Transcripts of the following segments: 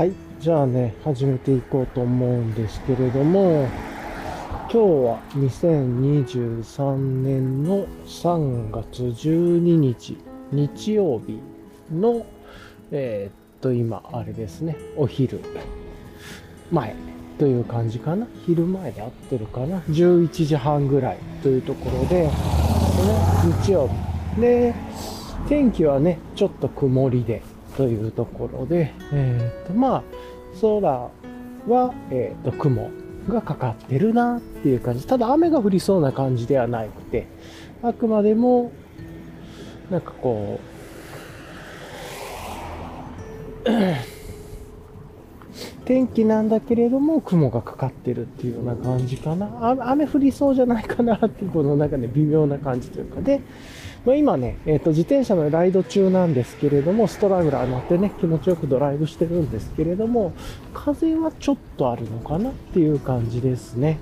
はい。じゃあね、始めていこうと思うんですけれども、今日は2023年の3月12日、日曜日の、えーっと、今、あれですね、お昼前という感じかな？昼前で合ってるかな？11時半ぐらいというところで、ね、日曜日。で、天気はね、ちょっと曇りで、というところで、えっ、と、まあ、空は、えっ、と、雲がかかってるなっていう感じ。ただ雨が降りそうな感じではなくて、あくまでも、なんかこう、天気なんだけれども雲がかかってるっていうような感じかな。雨降りそうじゃないかなっていうこの中で微妙な感じというかで、まあ、今ね、えっ、と、自転車のライド中なんですけれども、ストラグラー乗ってね、気持ちよくドライブしてるんですけれども、風はちょっとあるのかなっていう感じですね。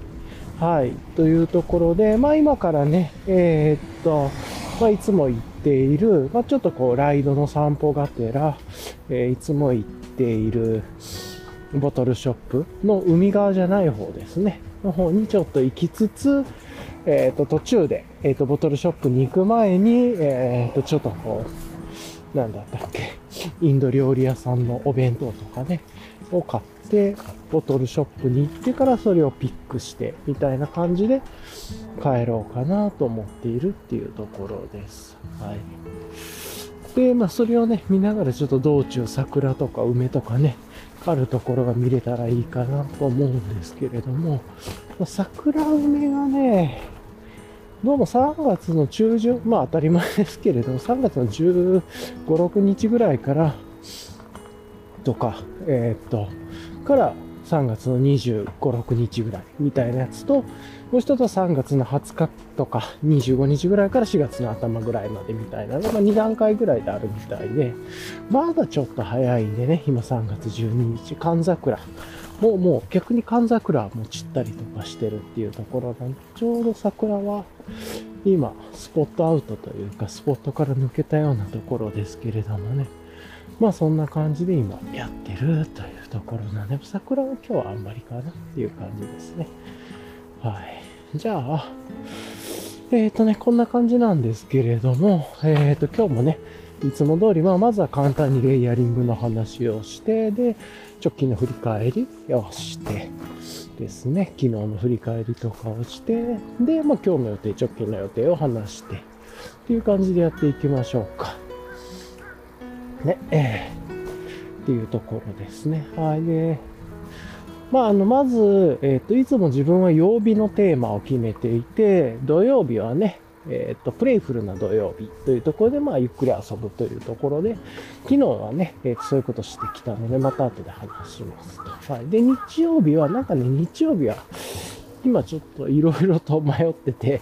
はい。というところで、まあ今からね、えーっと、まあいつも行っている、まあちょっとこう、ライドの散歩がてら、えーいつも行っている、ボトルショップの海側じゃない方ですね。の方にちょっと行きつつ、えっ、と、途中で、えっ、と、ボトルショップに行く前に、えっ、と、ちょっとこう、なんだったっけ、インド料理屋さんのお弁当とかね、を買って、ボトルショップに行ってからそれをピックして、みたいな感じで帰ろうかなと思っているっていうところです。はい。で、まあ、それをね、見ながらちょっと道中桜とか梅とかね、あるところが見れたらいいかなと思うんですけれども、桜梅がね、どうも3月の中旬、まあ当たり前ですけれども、3月の15、6日ぐらいから、とか、えーっと、から3月の25、6日ぐらいみたいなやつと、もう一つは3月の20日とか25日ぐらいから4月の頭ぐらいまでみたいなのが2段階ぐらいであるみたいで、まだちょっと早いんでね、今3月12日、寒桜。もうもう逆に寒桜も散ったりとかしてるっていうところなんで、ちょうど桜は今スポットアウトというかスポットから抜けたようなところですけれどもね。まあそんな感じで今やってるというところなんで、桜は今日はあんまりかなっていう感じですね。はい。じゃあ、えっ、とね、こんな感じなんですけれども、えっ、と今日もね、いつも通り、まあまずは簡単にレイヤリングの話をして、で、直近の振り返りをして、ですね、昨日の振り返りとかをして、で、まあ今日の予定、直近の予定を話して、っていう感じでやっていきましょうか。ね、えーっていうところですね。はい。で、まあ、あの、まず、えっ、と、いつも自分は曜日のテーマを決めていて、土曜日はね、えっ、と、プレイフルな土曜日というところで、まあ、ゆっくり遊ぶというところで、昨日はね、えーそういうことしてきたので、また後で話しますと。はい。で、日曜日は、なんかね、日曜日は、今ちょっといろいろと迷ってて、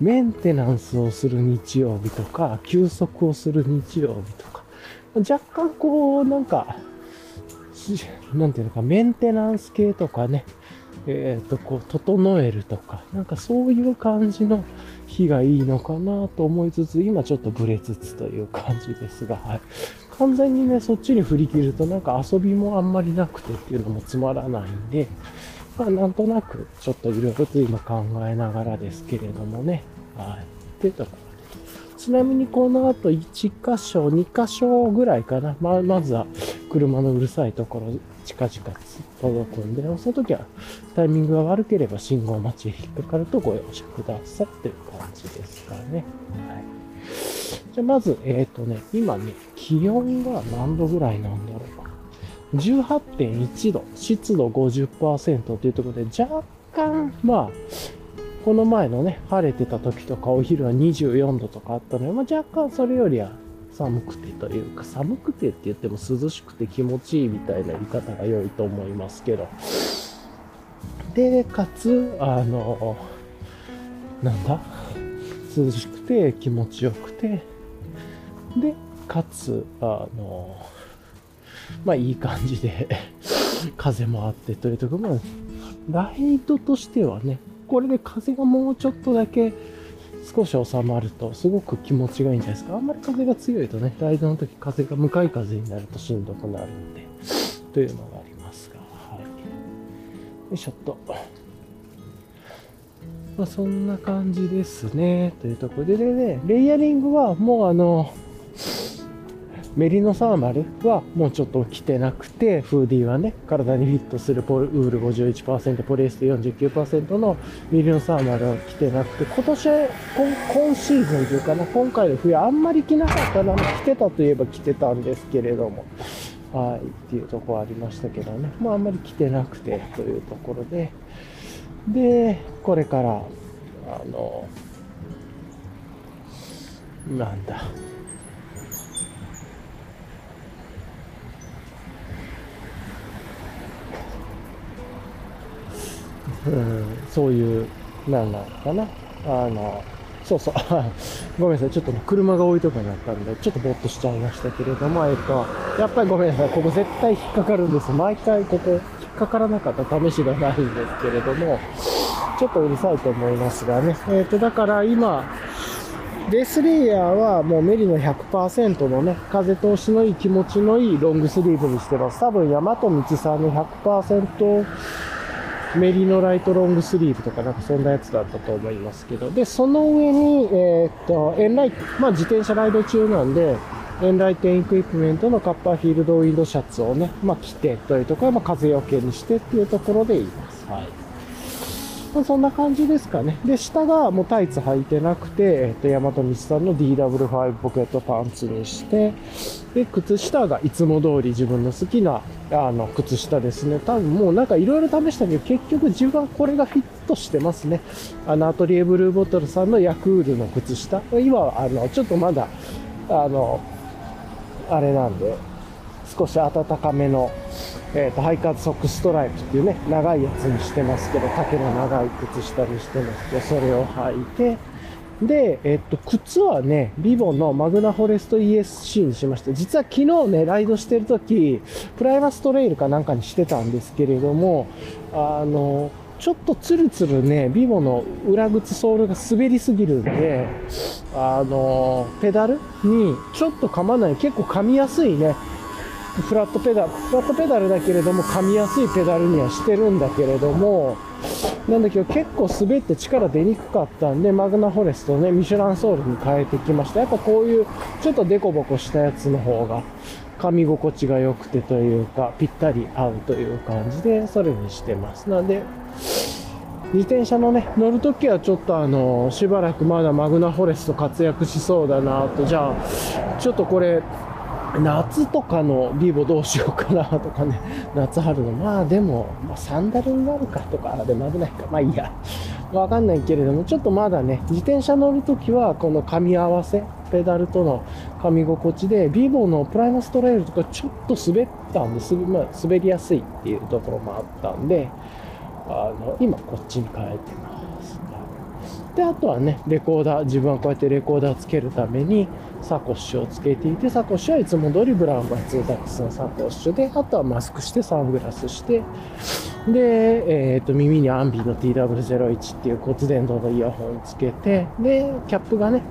メンテナンスをする日曜日とか、休息をする日曜日とか、若干こう、なんか、なんていうのか、メンテナンス系とかね、えっ、と、こう、整えるとか、なんかそういう感じの日がいいのかなと思いつつ、今ちょっとブレつつという感じですが、はい。完全にね、そっちに振り切ると、なんか遊びもあんまりなくてっていうのもつまらないんで、まあ、なんとなく、ちょっといろいろと今考えながらですけれどもね、はい。ってところちなみにこの後1箇所、2箇所ぐらいかな。まあ、まずは車のうるさいところ、近々届くんで、その時はタイミングが悪ければ信号待ちへ引っかかるとご容赦くださいという感じですかね。はい。じゃあまず、えっ、とね、今ね、気温が何度ぐらいなんだろうか。18.1度、湿度50%というところで、若干、まあ、この前のね、晴れてた時とかお昼は24度とかあったので、まあ、若干それよりは寒くてというか、寒くてって言っても涼しくて気持ちいいみたいな言い方が良いと思いますけど。で、かつ、あの、なんだ？涼しくて気持ちよくて、で、かつ、あの、まあいい感じで 風もあってというところ、まあ、ライドとしてはね、これで風がもうちょっとだけ少し収まるとすごく気持ちがいいんじゃないですか。あんまり風が強いとね、ライドの時風が向かい風になるとしんどくなるんで。というのがありますが、はい。よいしょっと。まあ、そんな感じですね。というところで、でね、レイヤリングはもうあの、メリノサーマルはもうちょっと着てなくて、フーディーはね、体にフィットするポウール51%、ポリエステ49%のメリノサーマルは着てなくて、今年今、今シーズンというかな、今回の冬あんまり着なかったな、着てたといえば着てたんですけれども、はい、っていうとこありましたけどね、まああんまり着てなくてというところで、で、これから、あの、なんだ、うん、そういう、なんなのかな。あの、そうそう。ごめんなさい。ちょっと車が置いとかになったんで、ちょっとぼーっとしちゃいましたけれども、えっと、やっぱりごめんなさい。ここ絶対引っかかるんです。毎回ここ引っかからなかった試しがないんですけれども、ちょっとうるさいと思いますがね。えっと、だから今、レースレイヤーはもうメリの100%のね、風通しのいい気持ちのいいロングスリーブにしてます。多分、大和道さんの100%メリノライトロングスリーブとかなんかそんなやつだったと思いますけど。で、その上に、えー、っと、エンライト、まあ自転車ライド中なんで、エンライテンエクイプメントのカッパーフィールドウィンドシャツをね、まあ着てというところは、まあ風よけにしてっていうところで言います。はい。まあ、そんな感じですかね。で、下がもうタイツ履いてなくて、えっと、ヤマトミさんの DW5 ポケットパンツにして、で、靴下がいつも通り自分の好きな、あの、靴下ですね。多分もうなんかいろいろ試したけど、結局自分はこれがフィットしてますね。あの、アトリエブルーボトルさんのヤクールの靴下。今、あの、ちょっとまだ、あの、あれなんで、少し暖かめの、え、ー、と、ハイカーズソックストライプっていうね、長いやつにしてますけど、丈の長い靴下にしてますけど、それを履いて、で、えっと、靴はね、ビボのマグナフォレスト ESC にしました。実は昨日ね、ライドしてるとき、プライマストレイルかなんかにしてたんですけれども、あの、ちょっとツルツルね、ビボの裏靴ソールが滑りすぎるんで、あの、ペダルにちょっと噛まない、結構噛みやすいね、フラットペダル、フラットペダルだけれども噛みやすいペダルにはしてるんだけれども、なんだけど結構滑って力出にくかったんで、マグナフォレストね、ミシュランソールに変えてきました。やっぱこういうちょっとデコボコしたやつの方が噛み心地が良くてというか、ぴったり合うという感じで、それにしてます。なんで、自転車のね、乗るときはちょっとあの、しばらくまだマグナフォレスト活躍しそうだなと、じゃあ、ちょっとこれ、夏とかのビーボどうしようかなとかね、夏春の、まあでも、まあ、サンダルになるかとか、でも危ないか、まあいいや。わかんないけれども、ちょっとまだね、自転車乗るときは、この噛み合わせ、ペダルとの噛み心地で、ビーボのプライムストレイルとかちょっと滑ったんです、まあ、滑りやすいっていうところもあったんで、あの、今こっちに変えてます。で、あとはね、レコーダー、自分はこうやってレコーダーつけるために、サコッシュをつけていて、サコッシュはいつも通りブラウンバツーダックスのサコッシュで、あとはマスクしてサングラスして、で、えっ、ー、と、耳にアンビの TW01 っていう骨伝導のイヤホンつけて、で、キャップがね、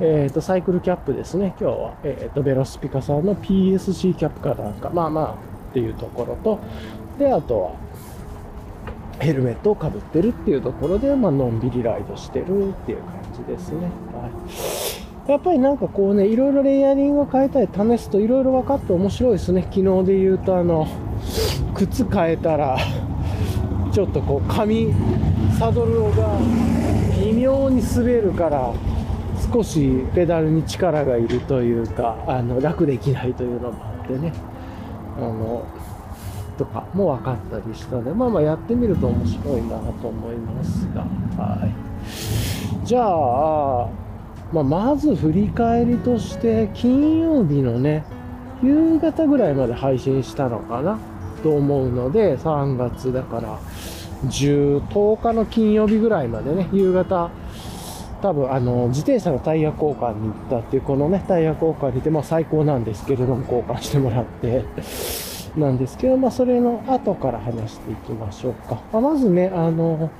えっ、ー、と、サイクルキャップですね、今日は。えっ、ー、と、ベロスピカさんの PSC キャップかなんか、まあまあ、っていうところと、で、あとは、ヘルメットをかぶってるっていうところで、まあのんびりライドしてるっていう感じですね。はいやっぱりなんかこうね、いろいろレイヤリングを変えたり試すといろいろ分かって面白いですね。昨日で言うとあの、靴変えたら、ちょっとこう紙、サドルが微妙に滑るから、少しペダルに力がいるというか、あの、楽できないというのもあってね。あの、とかも分かったりしたので、まあまあやってみると面白いなと思いますが、はい。じゃあ、まあ、まず振り返りとして金曜日のね夕方ぐらいまで配信したのかなと思うので3月だから10 10日の金曜日ぐらいまでね夕方多分あの自転車のタイヤ交換に行ったっていうこのねタイヤ交換にてまあ最高なんですけれども交換してもらってなんですけどまあそれの後から話していきましょうか、まあ、まずねあの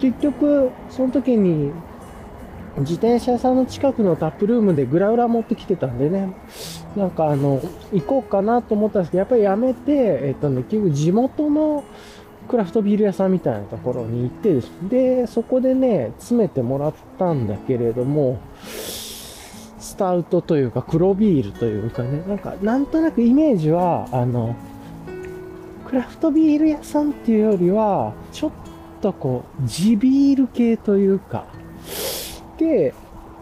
結局その時に自転車屋さんの近くのタップルームでグラウラ持ってきてたんでね、なんかあの、行こうかなと思ったんですけど、やっぱりやめて、えっとね、結局地元のクラフトビール屋さんみたいなところに行ってです。で、そこでね、詰めてもらったんだけれども、スタウトというか黒ビールというかね、なんかなんとなくイメージは、あの、クラフトビール屋さんっていうよりは、ちょっとこう、地ビール系というか、で、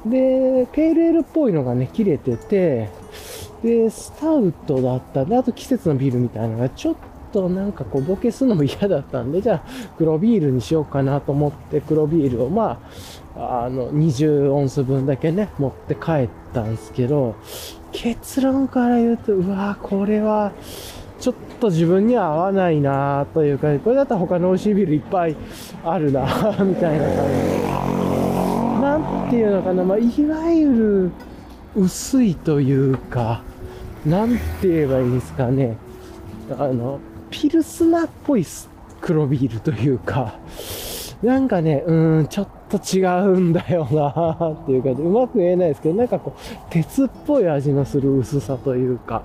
で、ペールエールっぽいのがね、切れてて、で、スタウトだったんで、あと季節のビールみたいなのがちょっとなんかこうボケするのも嫌だったんで、じゃあ黒ビールにしようかなと思って黒ビールをまあ、あの、20オンス分だけね、持って帰ったんですけど、結論から言うと、うわこれは、ちょっと自分には合わないなというか、これだったら他の美味しいビールいっぱいあるなみたいな感じ。なんていうのかな、まあ、いわゆる薄いというか、なんて言えばいいですかね。あの、ピルスナっぽい黒ビールというか、なんかね、うん、ちょっと違うんだよなっていうか、うまく言えないですけど、なんかこう、鉄っぽい味のする薄さというか、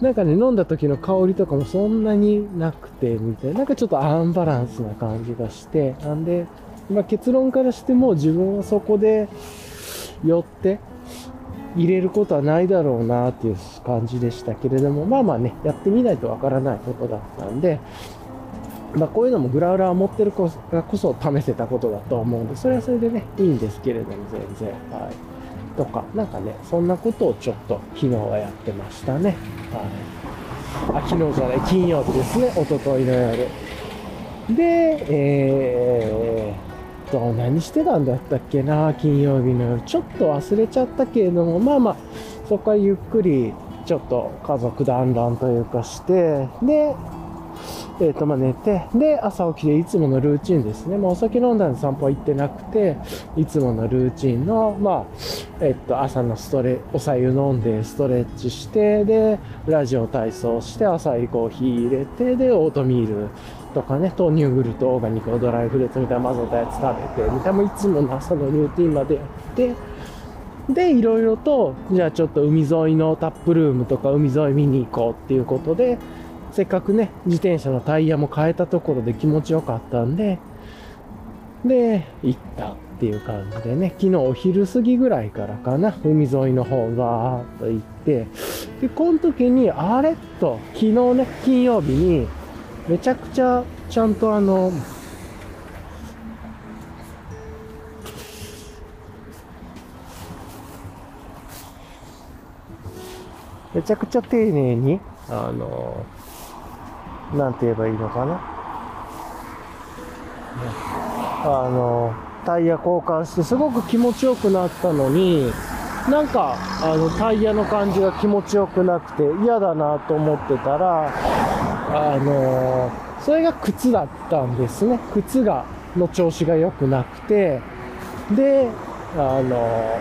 なんかね、飲んだ時の香りとかもそんなになくて、みたいな、なんかちょっとアンバランスな感じがして、なんで、まあ、結論からしても自分はそこで寄って入れることはないだろうなっていう感じでしたけれども、まあまあね、やってみないとわからないことだったんで、まあこういうのもグラウラー持ってるからこそ試せたことだと思うんで、それはそれでね、いいんですけれども全然。はい。とか、なんかね、そんなことをちょっと昨日はやってましたね。はい。あ、昨日じゃない、金曜日ですね、おとといの夜。で、えー、と、何してたんだったっけな、金曜日の夜。ちょっと忘れちゃったけれども、まあまあ、そこからゆっくり、ちょっと家族団らんというかして、で、えっ、ー、と、まあ、寝て、で、朝起きていつものルーチンですね。もうお酒飲んだんで散歩行ってなくて、いつものルーチンの、まあ、えっ、ー、と、朝のストレ、お茶湯飲んでストレッチして、で、ラジオ体操して、朝いコーヒー入れて、で、オートミールとかね、豆乳グルト、オーガニックドライフルーツみたいな混ぜたやつ食べて、みたいないつもの朝のルーティンまでやって、で、いろいろと、じゃあちょっと海沿いのタップルームとか海沿い見に行こうっていうことで、せっかくね、自転車のタイヤも変えたところで気持ちよかったんで、で、行ったっていう感じでね、昨日お昼過ぎぐらいからかな、海沿いの方ガーッと行って、で、この時に、あれと、昨日ね、金曜日に、めちゃくちゃ、ちゃんとあの、めちゃくちゃ丁寧に、あの、なんて言えばいいのかな。あの、タイヤ交換してすごく気持ちよくなったのに、なんか、あの、タイヤの感じが気持ちよくなくて嫌だなと思ってたら、あの、それが靴だったんですね。靴が、の調子が良くなくて、で、あの、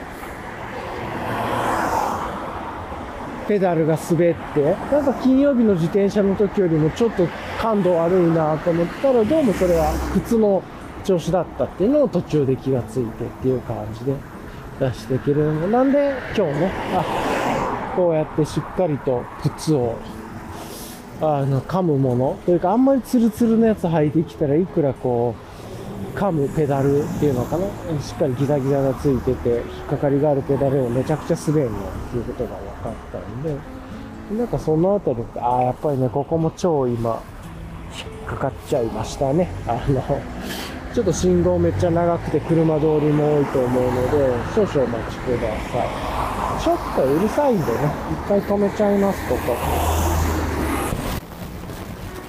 ペダルが滑って、なんか金曜日の自転車の時よりもちょっと感度悪いなと思ったら、どうもそれは靴の調子だったっていうのを途中で気がついてっていう感じで出していけるのなんで今日ね、あ、こうやってしっかりと靴をあの、噛むもの。というか、あんまりツルツルのやつ履いてきたらいくらこう、噛むペダルっていうのかな。しっかりギザギザがついてて引っかかりがあるペダルをめちゃくちゃ滑るのっていうことが分かったんで。なんかそのあたりああやっぱりねここも超今引っかかっちゃいましたね。あのちょっと信号めっちゃ長くて車通りも多いと思うので少々お待ちください。ちょっとうるさいんでね一回止めちゃいますここ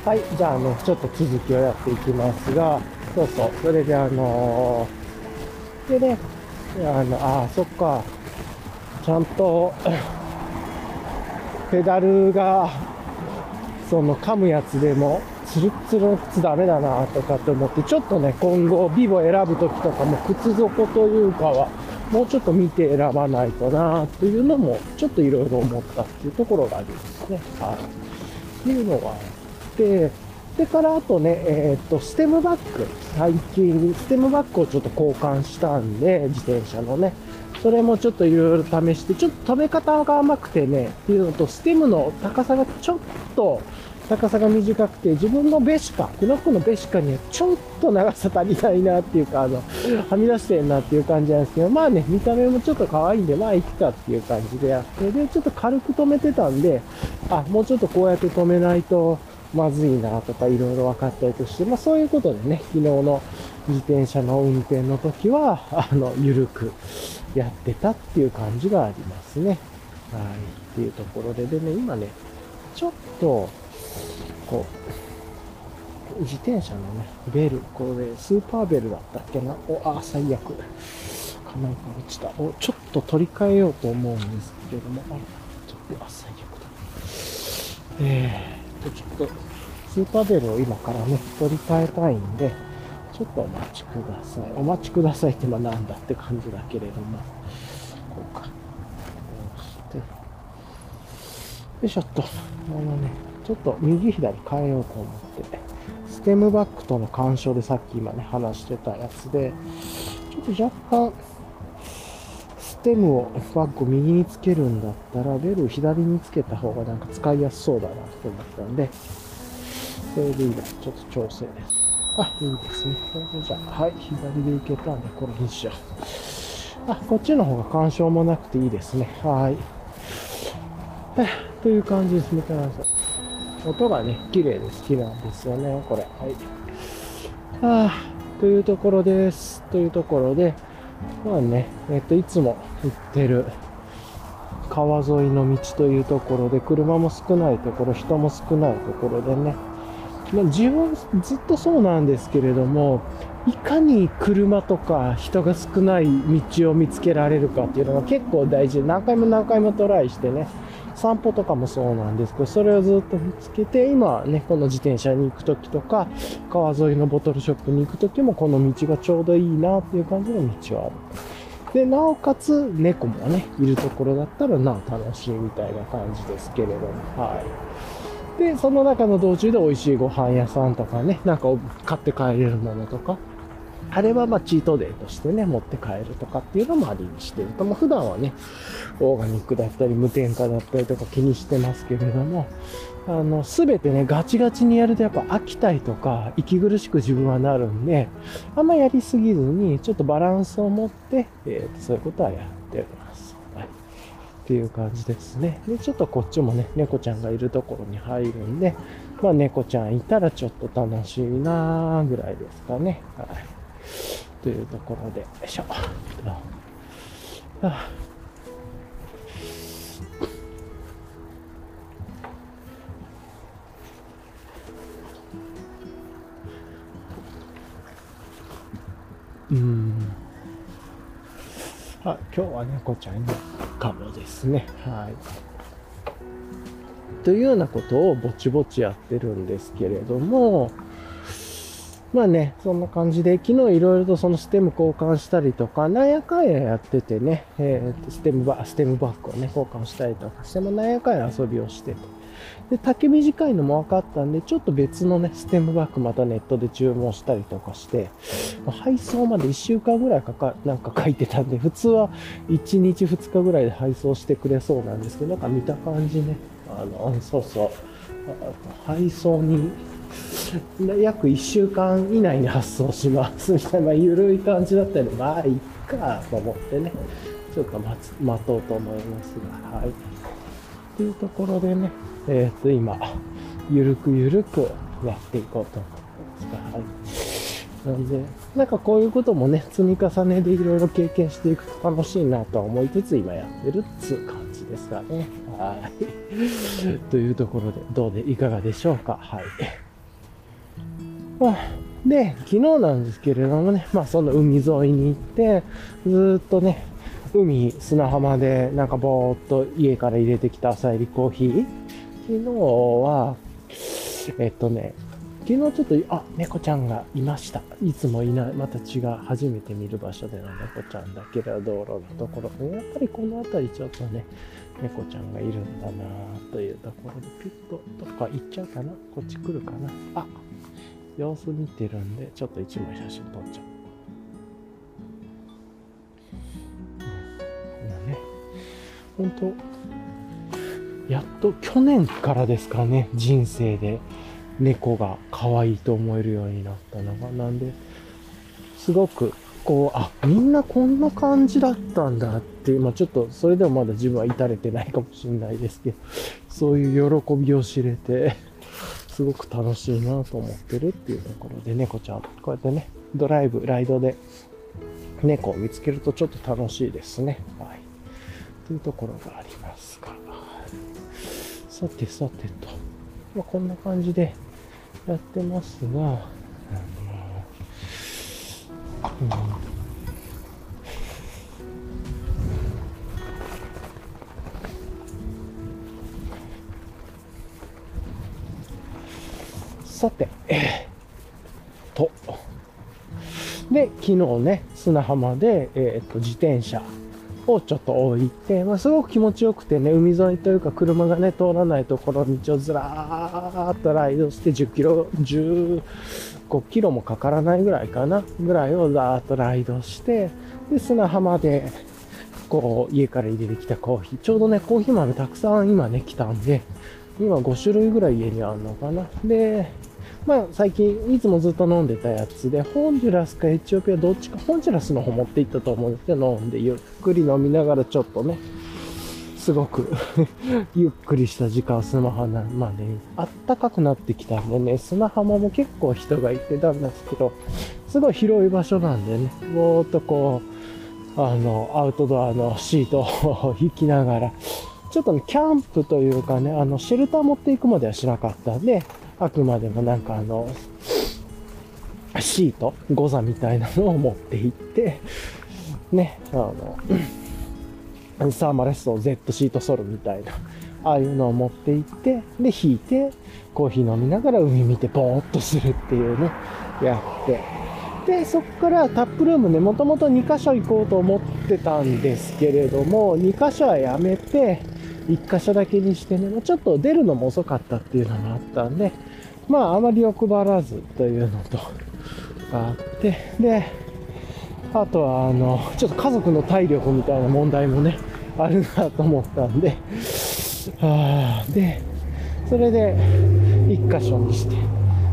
はいじゃああのちょっと続きをやっていきますがそうそう。それであのー、でね、あの、ああ、そっか。ちゃんと、ペダルが、その噛むやつでも、ツルツルの靴ダメだなとかって思って、ちょっとね、今後、ビボ選ぶときとかも、靴底というかは、もうちょっと見て選ばないとなっていうのも、ちょっといろいろ思ったっていうところがありますね。はい。っていうのがて、でからあとね、えっ、と、ステムバッグ。最近、ステムバッグをちょっと交換したんで、自転車のね。それもちょっといろいろ試して、ちょっと止め方が甘くてね、っていうのと、ステムの高さがちょっと、高さが短くて、自分のベシカ、クノックのベシカにはちょっと長さ足りないなっていうか、あの、はみ出してんなっていう感じなんですけど、まあね、見た目もちょっと可愛いんで、まあいいかっていう感じでやって、で、ちょっと軽く止めてたんで、あ、もうちょっとこうやって止めないと、まずいなとかいろいろ分かったりとして、まあそういうことでね、昨日の自転車の運転の時は、あの、ゆるくやってたっていう感じがありますね。はい。っていうところで、でね、今ね、ちょっと、こう、自転車のね、ベル、これ、スーパーベルだったっけな？お、あ、最悪。かなんか落ちた。お、ちょっと取り替えようと思うんですけれども、あら、ちょっと、あ、最悪だ。えーと、ちょっと、スーパーベルを今からね、取り替えたいんで、ちょっとお待ちください。お待ちくださいってまあなんだって感じだけれども、こうか。こうして、よいしょっと。あのね、ちょっと右左変えようと思って、ステムバックとの干渉でさっき今ね、話してたやつで、ちょっと若干、ステムをバッグを右につけるんだったら、ベルを左につけた方がなんか使いやすそうだなと思ったんで、それで今ちょっと調整です。あ、いいですね。それでじゃあ、はい、左で行けたんで、これにしよう。あ、こっちの方が干渉もなくていいですね。はい。という感じです。見てください。音がね、綺麗で好きなんですよね、これ。はい。はあ、というところです。というところで、まあね、えっと、いつも行ってる川沿いの道というところで、車も少ないところ、人も少ないところでね、まあ、自分ずっとそうなんですけれども、いかに車とか人が少ない道を見つけられるかっていうのが結構大事で、何回も何回もトライしてね、散歩とかもそうなんですけど、それをずっと見つけて、今ね、この自転車に行くときとか、川沿いのボトルショップに行くときも、この道がちょうどいいなっていう感じの道はある。で、なおかつ、猫もね、いるところだったら、なお楽しいみたいな感じですけれども、はい。で、その中の道中で美味しいご飯屋さんとかね、なんか買って帰れるものとか、あれはまチートデーとしてね、持って帰るとかっていうのもありにしてると。も普段はね、オーガニックだったり無添加だったりとか気にしてますけれども、あの、すべてね、ガチガチにやるとやっぱ飽きたいとか、息苦しく自分はなるんで、あんまやりすぎずに、ちょっとバランスを持って、えー、そういうことはやってます。はい。っていう感じですね。で、ちょっとこっちもね、猫ちゃんがいるところに入るんで、まあ猫ちゃんいたらちょっと楽しいなーぐらいですかね。はい。というところで、よいしょ。あうん。あ、今日は猫ちゃんのかもですね。はい。というようなことをぼちぼちやってるんですけれども、まあね、そんな感じで、昨日いろいろとそのステム交換したりとか、なんやかんややっててね、えー、ステムバ、ステムバッグをね、交換したりとかして、もなんやかんや遊びをしてて。で、竹短いのも分かったんで、ちょっと別のね、ステムバッグまたネットで注文したりとかして、配送まで1週間ぐらいかか、なんか書いてたんで、普通は1日2日ぐらいで配送してくれそうなんですけど、なんか見た感じね、あの、そうそう、配送に約1週間以内に発送しますみたいな、まあ、緩い感じだったので、まあ、いっかと思ってね、ちょっと待つ待とうと思いますが、はい。というところでね、えっ、と、今、ゆるくゆるくやっていこうと思います、はい。なんで、なんかこういうこともね、積み重ねでいろいろ経験していくと楽しいなと思いつつ今やってるっつう感じですかね。はい。というところで、どうでいかがでしょうか？はい。で、昨日なんですけれどもね、まあその海沿いに行って、ずっとね、海、砂浜でなんかぼーっと家から入れてきた朝入りコーヒー。昨日は、えっとね、昨日ちょっと、あ、猫ちゃんがいました。いつもいない、また違う、初めて見る場所での猫ちゃんだけど、道路のところ、やっぱりこの辺りちょっとね、猫ちゃんがいるんだなというところで、ピュッとどっか行っちゃうかな。こっち来るかな。あ様子見てるんで、ちょっと一枚写真撮っちゃう。うん、ね、本当やっと去年からですかね、人生で猫が可愛いと思えるようになったのが、なんで、すごくこう、あ、みんなこんな感じだったんだっていう、まあちょっとそれでもまだ自分は至れてないかもしれないですけど、そういう喜びを知れて、すごく楽しいなと思ってるっていうところで、猫ちゃん、こうやってね、ドライブ、ライドで猫を見つけるとちょっと楽しいですね。はい。というところがあります。さてさてと、まあ、こんな感じでやってますが、あのうんさて、えー、と。で、昨日ね、砂浜で、えー、っと、自転車をちょっと置いて、まあ、すごく気持ちよくてね、海沿いというか車がね、通らないところ道をずらーっとライドして10キロ、15キロもかからないぐらいかな、ぐらいをざーっとライドして、で、砂浜で、こう、家から入れてきたコーヒー。ちょうどね、コーヒー豆たくさん今ね、来たんで、今5種類ぐらい家にあるのかな。で、まあ最近いつもずっと飲んでたやつで、ホンジュラスかエチオピアどっちか、ホンジュラスの方持って行ったと思うんですけど、飲んでゆっくり飲みながらちょっとね、すごく ゆっくりした時間、スマホな、まあね、あったかくなってきたんでね、砂浜も結構人がいてたんですけど、すごい広い場所なんでね、ぼーっとこう、あの、アウトドアのシートを引きながら、ちょっとね、キャンプというかね、あの、シェルター持っていくまではしなかったんで、あくまでもなんかあの、シート、ゴザみたいなのを持って行って、ね、あの、サーマレスト Z シートソルみたいな、ああいうのを持って行って、で、引いて、コーヒー飲みながら海見てぼーっとするっていうね、やって。で、そこからタップルームね、もともと2箇所行こうと思ってたんですけれども、2箇所はやめて、1箇所だけにしてね、ちょっと出るのも遅かったっていうのもあったんで、まあ、あまり欲張らずというのと、があって、で、あとは、あの、ちょっと家族の体力みたいな問題もね、あるなと思ったんで、あ、で、それで、1箇所にして、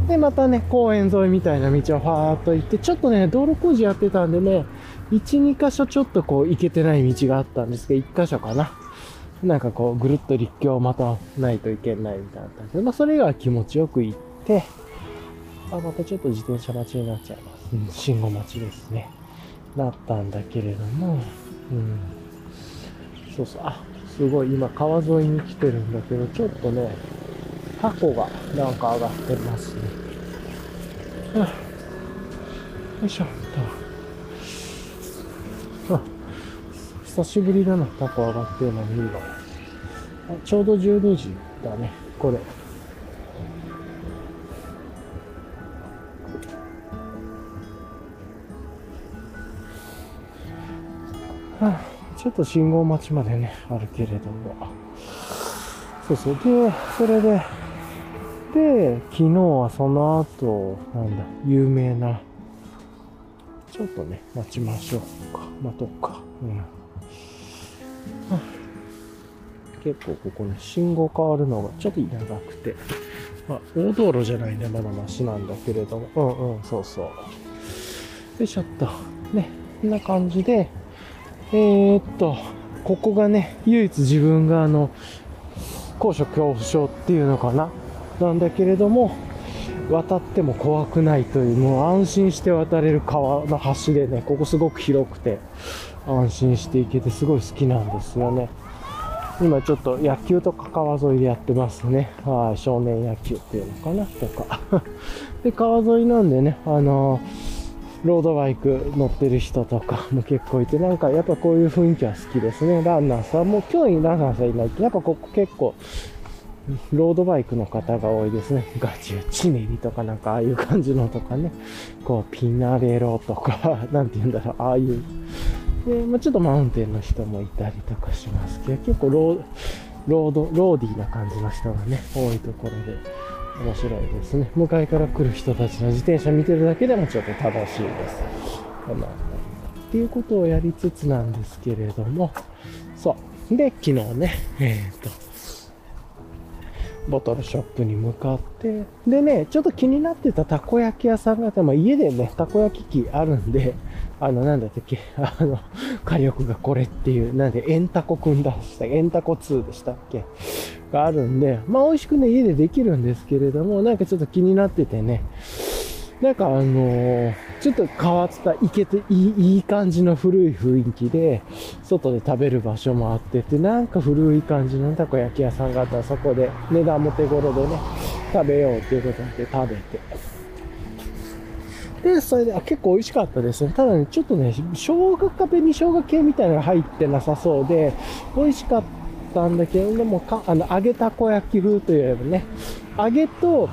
で、またね、公園沿いみたいな道をファーっと行って、ちょっとね、道路工事やってたんでね、1、2箇所ちょっとこう行けてない道があったんですけど、1箇所かな。なんかこう、ぐるっと立教をまたないといけないみたいな感じで、まあそれが気持ちよく行って、あ、またちょっと自転車待ちになっちゃいます。うん、信号待ちですね。なったんだけれども、うん。そうそう、あ、すごい今川沿いに来てるんだけど、ちょっとね、箱がなんか上がってますね。よいしょ、と。あ、久しぶりだな、タコ上がってるの見るの。ちょうど12時だね、これ。はあ、ちょっと信号待ちまでね、あるけれども。そうそう。で、それで、で、昨日はその後、なんだ、有名な、ちょっとね、待ちましょうか。待とうか。うん。結構ここね、信号変わるのがちょっと長くて、まあ、大道路じゃないね、まだマシなんだけれども、うんうん、そうそう。よいしょっと。ね、こんな感じで、えー、っと、ここがね、唯一自分があの、高所恐怖症っていうのかななんだけれども、渡っても怖くないという、もう安心して渡れる川の橋でね、ここすごく広くて、安心していけてすごい好きなんですよね。今ちょっと野球とか川沿いでやってますね。はい、少年野球っていうのかなとか。で、川沿いなんでね、あのロードバイク乗ってる人とかも結構いて、なんかやっぱこういう雰囲気は好きですね。ランナーさんも、今日ランナーさんいないけど、やっぱここ結構、ロードバイクの方が多いですね。ガチュチネリとかなんかああいう感じのとかね。こう、ピナレロとか、なんて言うんだろう、ああいうで、まあ、ちょっとマウンテンの人もいたりとかしますけど、結構ローロード、ローディーな感じの人がね、多いところで面白いですね。向かいから来る人たちの自転車見てるだけでもちょっと楽しいです。かな。っていうことをやりつつなんですけれども、そう。で、昨日ね、えっ、ー、と、ボトルショップに向かって、でね、ちょっと気になってたたこ焼き屋さんがあって、まあ、家でね、たこ焼き器あるんで、あの、なんだっけ、あの、火力がこれっていう、なんで、エンタコくん出した、エンタコ2でしたっけ？があるんで、まあ、美味しくね、家でできるんですけれども、なんかちょっと気になっててね、なんかあのー、ちょっと変わった、いけていい、いい感じの古い雰囲気で、外で食べる場所もあってて、なんか古い感じのたこ焼き屋さんがあったら、そこで値段も手頃でね、食べようっていうことで食べて。で、それで、あ、結構美味しかったですね。ただね、ちょっとね、生姜か紅生姜系みたいなのが入ってなさそうで、美味しかったんだけど、でもか、あの、揚げたこ焼き風といえばね、揚げと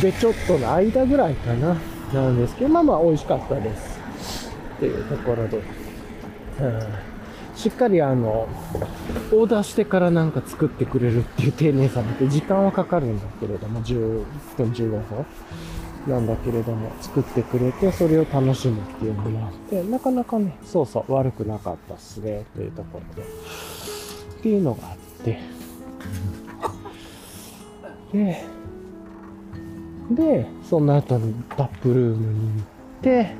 でちょっとの間ぐらいかな、なんですけど、まあまあ美味しかったです。っていうところで、しっかりあの、オーダーしてからなんか作ってくれるっていう丁寧さで時間はかかるんだけれども、10分、15分なんだけれども、作ってくれて、それを楽しむっていうのもあって、なかなかね、そうそう悪くなかったっすね、というところで。っていうのがあって、で、で、その後にタップルームに行って、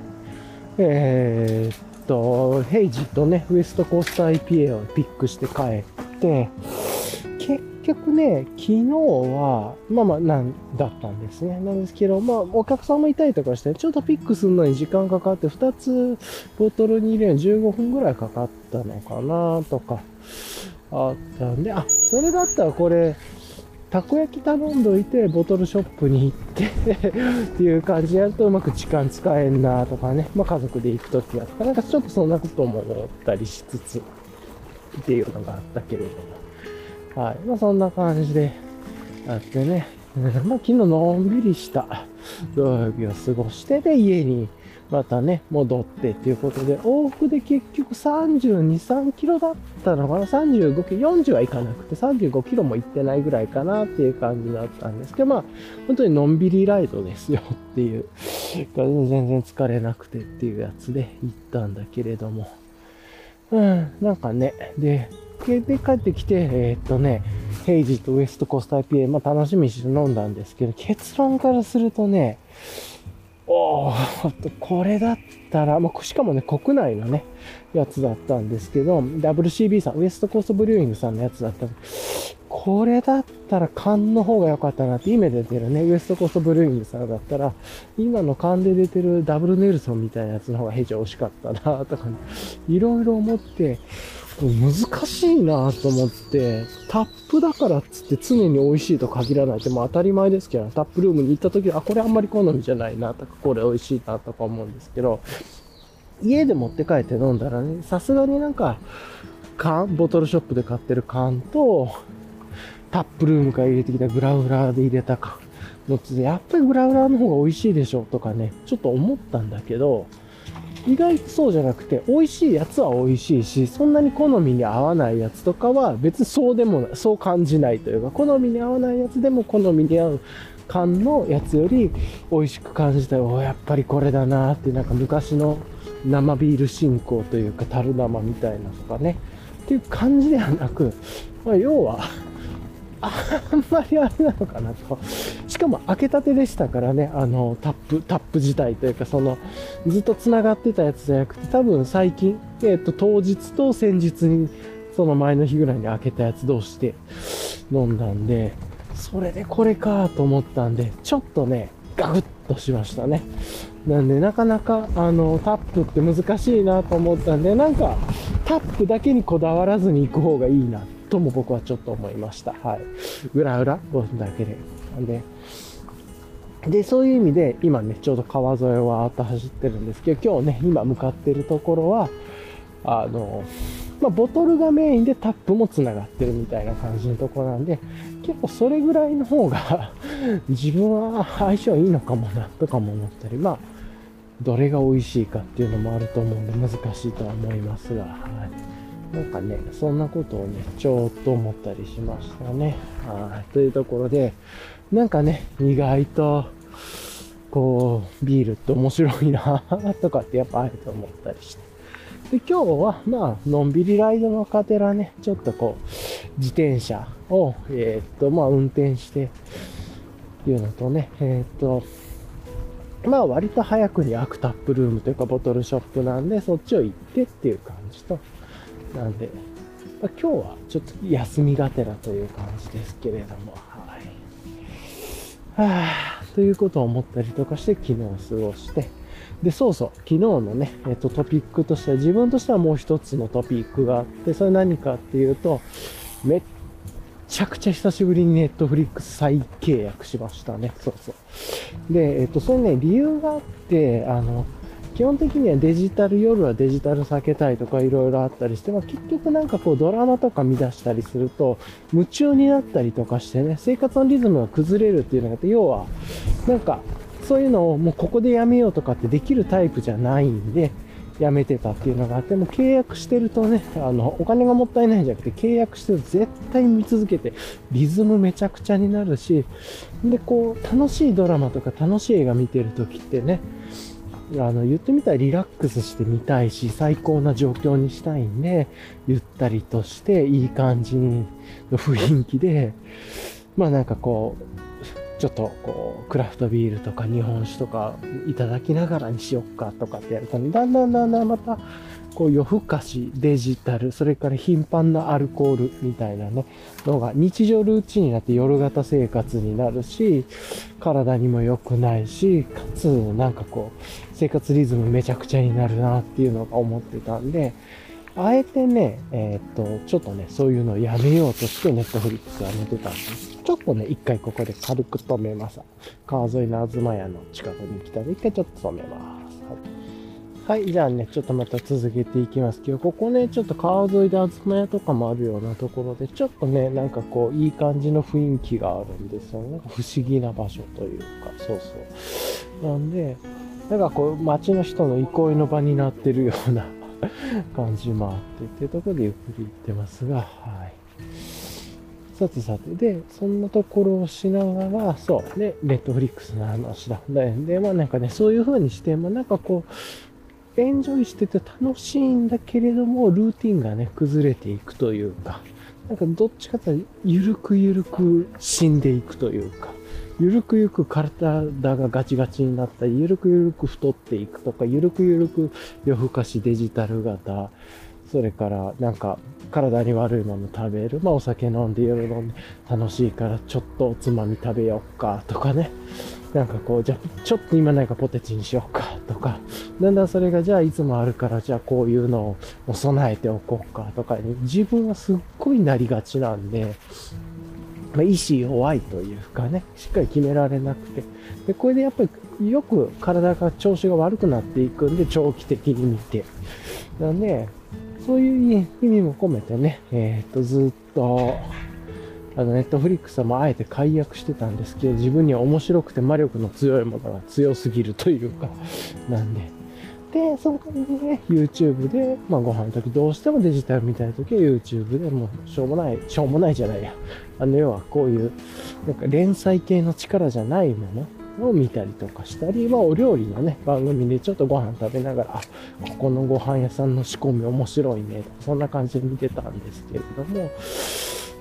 えー、っと、ヘイジとね、ウエストコースター IPA をピックして帰って、結局ね、昨日は、まあまあ、なんだったんですね。なんですけど、まあ、お客さんもいたりとかして、ちょっとピックするのに時間かかって、2つボトルに入れるのに15分ぐらいかかったのかなとか、あったんで、あ、それだったらこれ、たこ焼き頼んどいて、ボトルショップに行ってっていう感じでやるとうまく時間使えんなとかね。まあ家族で行くときはとか、なんかちょっとそんなことも思ったりしつつっていうのがあったけれども。はい。まあそんな感じであってね。まあ昨日のんびりした土曜日を過ごして、で家にまたね、戻ってっていうことで、往復で結局32、3キロだったのかな ?35 キロ、40はいかなくて35キロも行ってないぐらいかなっていう感じだったんですけど、まあ、本当にのんびりライドですよっていう、全然疲れなくてっていうやつで行ったんだけれども、うん、なんかね、で、で、帰ってきて、えー、っとね、ヘイジとウエストコースター IPA、まあ楽しみにして飲んだんですけど、結論からするとね、おーこれだったら、まあ、しかもね、国内のね、やつだったんですけど、WCB さん、ウエストコーストブリューイングさんのやつだったこれだったら缶の方が良かったなって、今出てるね、ウエストコーストブリューイングさんだったら、今の缶で出てるダブルネルソンみたいなやつの方が非常に惜しかったなとか、ね、いろいろ思って、難しいなと思って、タップだからっつって常に美味しいと限らないってもう当たり前ですけど、タップルームに行った時あ、これあんまり好みじゃないなとか、これ美味しいなとか思うんですけど、家で持って帰って飲んだらね、さすがになんか、缶、ボトルショップで買ってる缶と、タップルームから入れてきたグラウラーで入れた缶のつやっぱりグラウラーの方が美味しいでしょとかね、ちょっと思ったんだけど、意外とそうじゃなくて、美味しいやつは美味しいし、そんなに好みに合わないやつとかは別にそうでもない、そう感じないというか、好みに合わないやつでも好みに合う缶のやつより美味しく感じたよ。おやっぱりこれだなって、なんか昔の生ビール進行というか、樽生みたいなとかね、っていう感じではなく、まあ、要は、あんまりあれなのかなと。しかも開けたてでしたからね、あの、タップ、タップ自体というか、その、ずっと繋がってたやつじゃなくて、多分最近、えっ、ー、と、当日と先日に、その前の日ぐらいに開けたやつ同士で飲んだんで、それでこれかと思ったんで、ちょっとね、ガクッとしましたね。なんで、なかなか、あの、タップって難しいなと思ったんで、なんか、タップだけにこだわらずに行く方がいいなってとも僕はちょっと思いました。はい。裏裏？5分だけで？なんで、で、そういう意味で、今ね、ちょうど川沿いをわーっと走ってるんですけど、今日ね、今向かってるところは、あの、まあ、ボトルがメインでタップも繋がってるみたいな感じのとこなんで、結構それぐらいの方が 自分は相性いいのかもな、とかも思ったり、まあ、どれが美味しいかっていうのもあると思うんで難しいとは思いますが、はい。なんかね、そんなことをね、ちょっと思ったりしましたね。はい。というところで、なんかね、意外と、こう、ビールって面白いなとかってやっぱあえて思ったりして。で、今日は、まあ、のんびりライドのかてらね、ちょっとこう、自転車を、えー、っと、まあ、運転して、っていうのとね、えー、っと、まあ、割と早くに開くタップルームというか、ボトルショップなんで、そっちを行ってっていう感じと、なんで、まあ、今日はちょっと休みがてらという感じですけれども、はい。はぁ、ということを思ったりとかして、昨日過ごして、で、そうそう、昨日のね、えっと、トピックとしては、自分としてはもう一つのトピックがあって、それ何かっていうと、めっちゃくちゃ久しぶりにネットフリックス再契約しましたね。そうそう。で、えっと、それね、理由があって、あの、基本的にはデジタル、夜はデジタル避けたいとかいろいろあったりして、まあ、結局なんかこうドラマとか見出したりすると、夢中になったりとかしてね、生活のリズムが崩れるっていうのがあって、要は、なんか、そういうのをもうここでやめようとかってできるタイプじゃないんで、やめてたっていうのがあって、も契約してるとね、あの、お金がもったいないんじゃなくて、契約してると絶対見続けて、リズムめちゃくちゃになるし、で、こう、楽しいドラマとか楽しい映画見てるときってね、あの、言ってみたらリラックスしてみたいし、最高な状況にしたいんで、ゆったりとして、いい感じの雰囲気で、まあなんかこう、ちょっとこう、クラフトビールとか日本酒とかいただきながらにしよっかとかってやると、ね、だんだんだんだんまた、こう夜更かし、デジタル、それから頻繁なアルコールみたいなね、のが日常ルーチンになって夜型生活になるし、体にも良くないし、かつなんかこう、生活リズムめちゃくちゃになるなっていうのが思ってたんで、あえてね、えー、っと、ちょっとね、そういうのをやめようとしてネットフリックスやめてたんです。ちょっとね、一回ここで軽く止めます。川沿いの東屋の近くに来たので、一回ちょっと止めます。はい、じゃあね、ちょっとまた続けていきますけど、ここね、ちょっと川沿いで東屋とかもあるようなところで、ちょっとね、なんかこう、いい感じの雰囲気があるんですよね。なんか不思議な場所というか、そうそう。なんで、なんかこう、街の人の憩いの場になってるような 感じもあってっていうところでゆっくり行ってますが、はい。さてさて、で、そんなところをしながら、そう、ね、ネットフリックスの話だ。で、でまあなんかね、そういう風にして、まあなんかこう、エンジョイしてて楽しいんだけれども、ルーティンがね、崩れていくというか、なんかどっちかというと、ゆるくゆるく死んでいくというか、ゆるくゆるく体がガチガチになったり、ゆるくゆるく太っていくとか、ゆるくゆるく夜更かしデジタル型、それからなんか体に悪いもの食べる。まあお酒飲んで夜飲んで楽しいからちょっとおつまみ食べよっかとかね。なんかこう、じゃあちょっと今なんかポテチにしようかとか。だんだんそれがじゃあいつもあるからじゃあこういうのを備えておこうかとかに自分はすっごいなりがちなんで、まあ、意志弱いというかね、しっかり決められなくて。で、これでやっぱりよく体が調子が悪くなっていくんで、長期的に見て。なんで、そういう意味も込めてね、えっ、と、ずっと、あの、ネットフリックスもあえて解約してたんですけど、自分には面白くて魔力の強いものが強すぎるというか、なんで。で、その代わりにね、YouTube で、まあご飯の時どうしてもデジタル見たい時は YouTube でもうしょうもない、しょうもないじゃないや。あの、要はこういう、なんか連載系の力じゃないものを見たりとかしたり、まあお料理のね、番組でちょっとご飯食べながら、あ、ここのご飯屋さんの仕込み面白いね、とか、そんな感じで見てたんですけれども、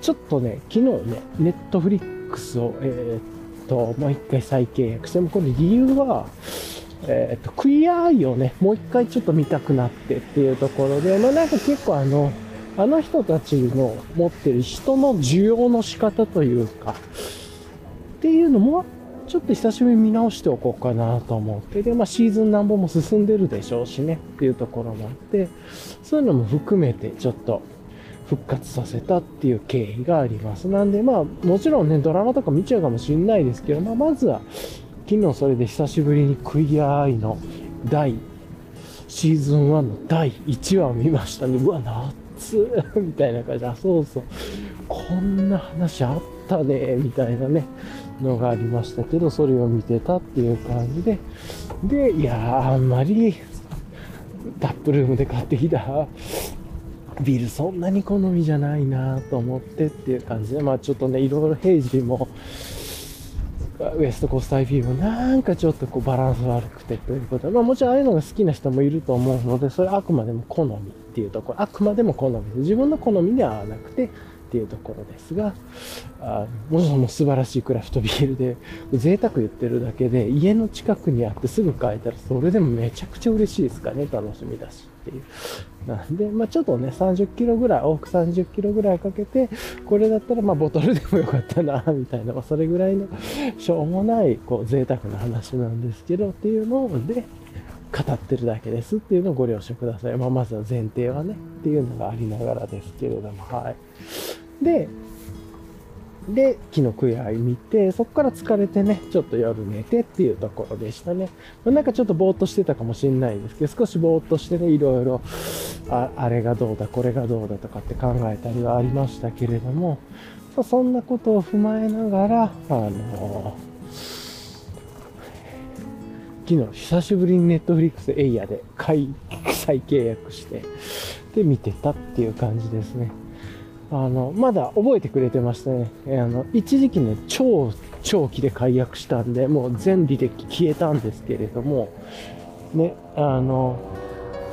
ちょっとね、昨日ね、ネットフリックスを、えー、っと、もう一回再契約して、もこれ理由は、えー、っと、クイアアイをね、もう一回ちょっと見たくなってっていうところで、まあなんか結構あの、あの人たちの持ってる人の需要の仕方というか、っていうのもちょっと久しぶりに見直しておこうかなと思って、で、まあシーズン何本も進んでるでしょうしね、っていうところもあって、そういうのも含めてちょっと復活させたっていう経緯があります。なんで、まあもちろんね、ドラマとか見ちゃうかもしれないですけど、まあまずは、昨日それで久しぶりにクイアアイの第、シーズン1の第1話を見ましたね。うわ、夏みたいな感じで、あ、そうそう。こんな話あったね、みたいなね、のがありましたけど、それを見てたっていう感じで、で、いや、あんまり、タップルームで買ってきたビールそんなに好みじゃないなと思ってっていう感じで、まあちょっとね、いろいろヘイジーも、ウエストコースト IP もなんかちょっとこうバランス悪くてということで、まあもちろんああいうのが好きな人もいると思うので、それあくまでも好みっていうところ、あくまでも好みで、自分の好みには合わなくて、っていうところですが、あもちろん素晴らしいクラフトビールで、贅沢言ってるだけで、家の近くにあってすぐ買えたら、それでもめちゃくちゃ嬉しいですかね、楽しみだし。ていう。なんで、まあ、ちょっとね、30キロぐらい、往復30キロぐらいかけて、これだったらまあボトルでもよかったな、みたいなま、それぐらいのしょうもない、こう、贅沢な話なんですけど、っていうので、語ってるだけですっていうのをご了承ください。まあ、まずは前提はね、っていうのがありながらですけれども、はい。で、で、木の食い合い見て、そこから疲れてね、ちょっと夜寝てっていうところでしたね。なんかちょっとぼーっとしてたかもしれないですけど、少しぼーっとしてね、いろいろ、ああれがどうだ、これがどうだとかって考えたりはありましたけれどもま、そんなことを踏まえながら、あの昨日久しぶりにネットフリックスエイヤで再契約して、で見てたっていう感じですね。あの、まだ覚えてくれてましたね。あの、一時期ね、超長期で解約したんで、もう全履歴消えたんですけれども、ね、あの、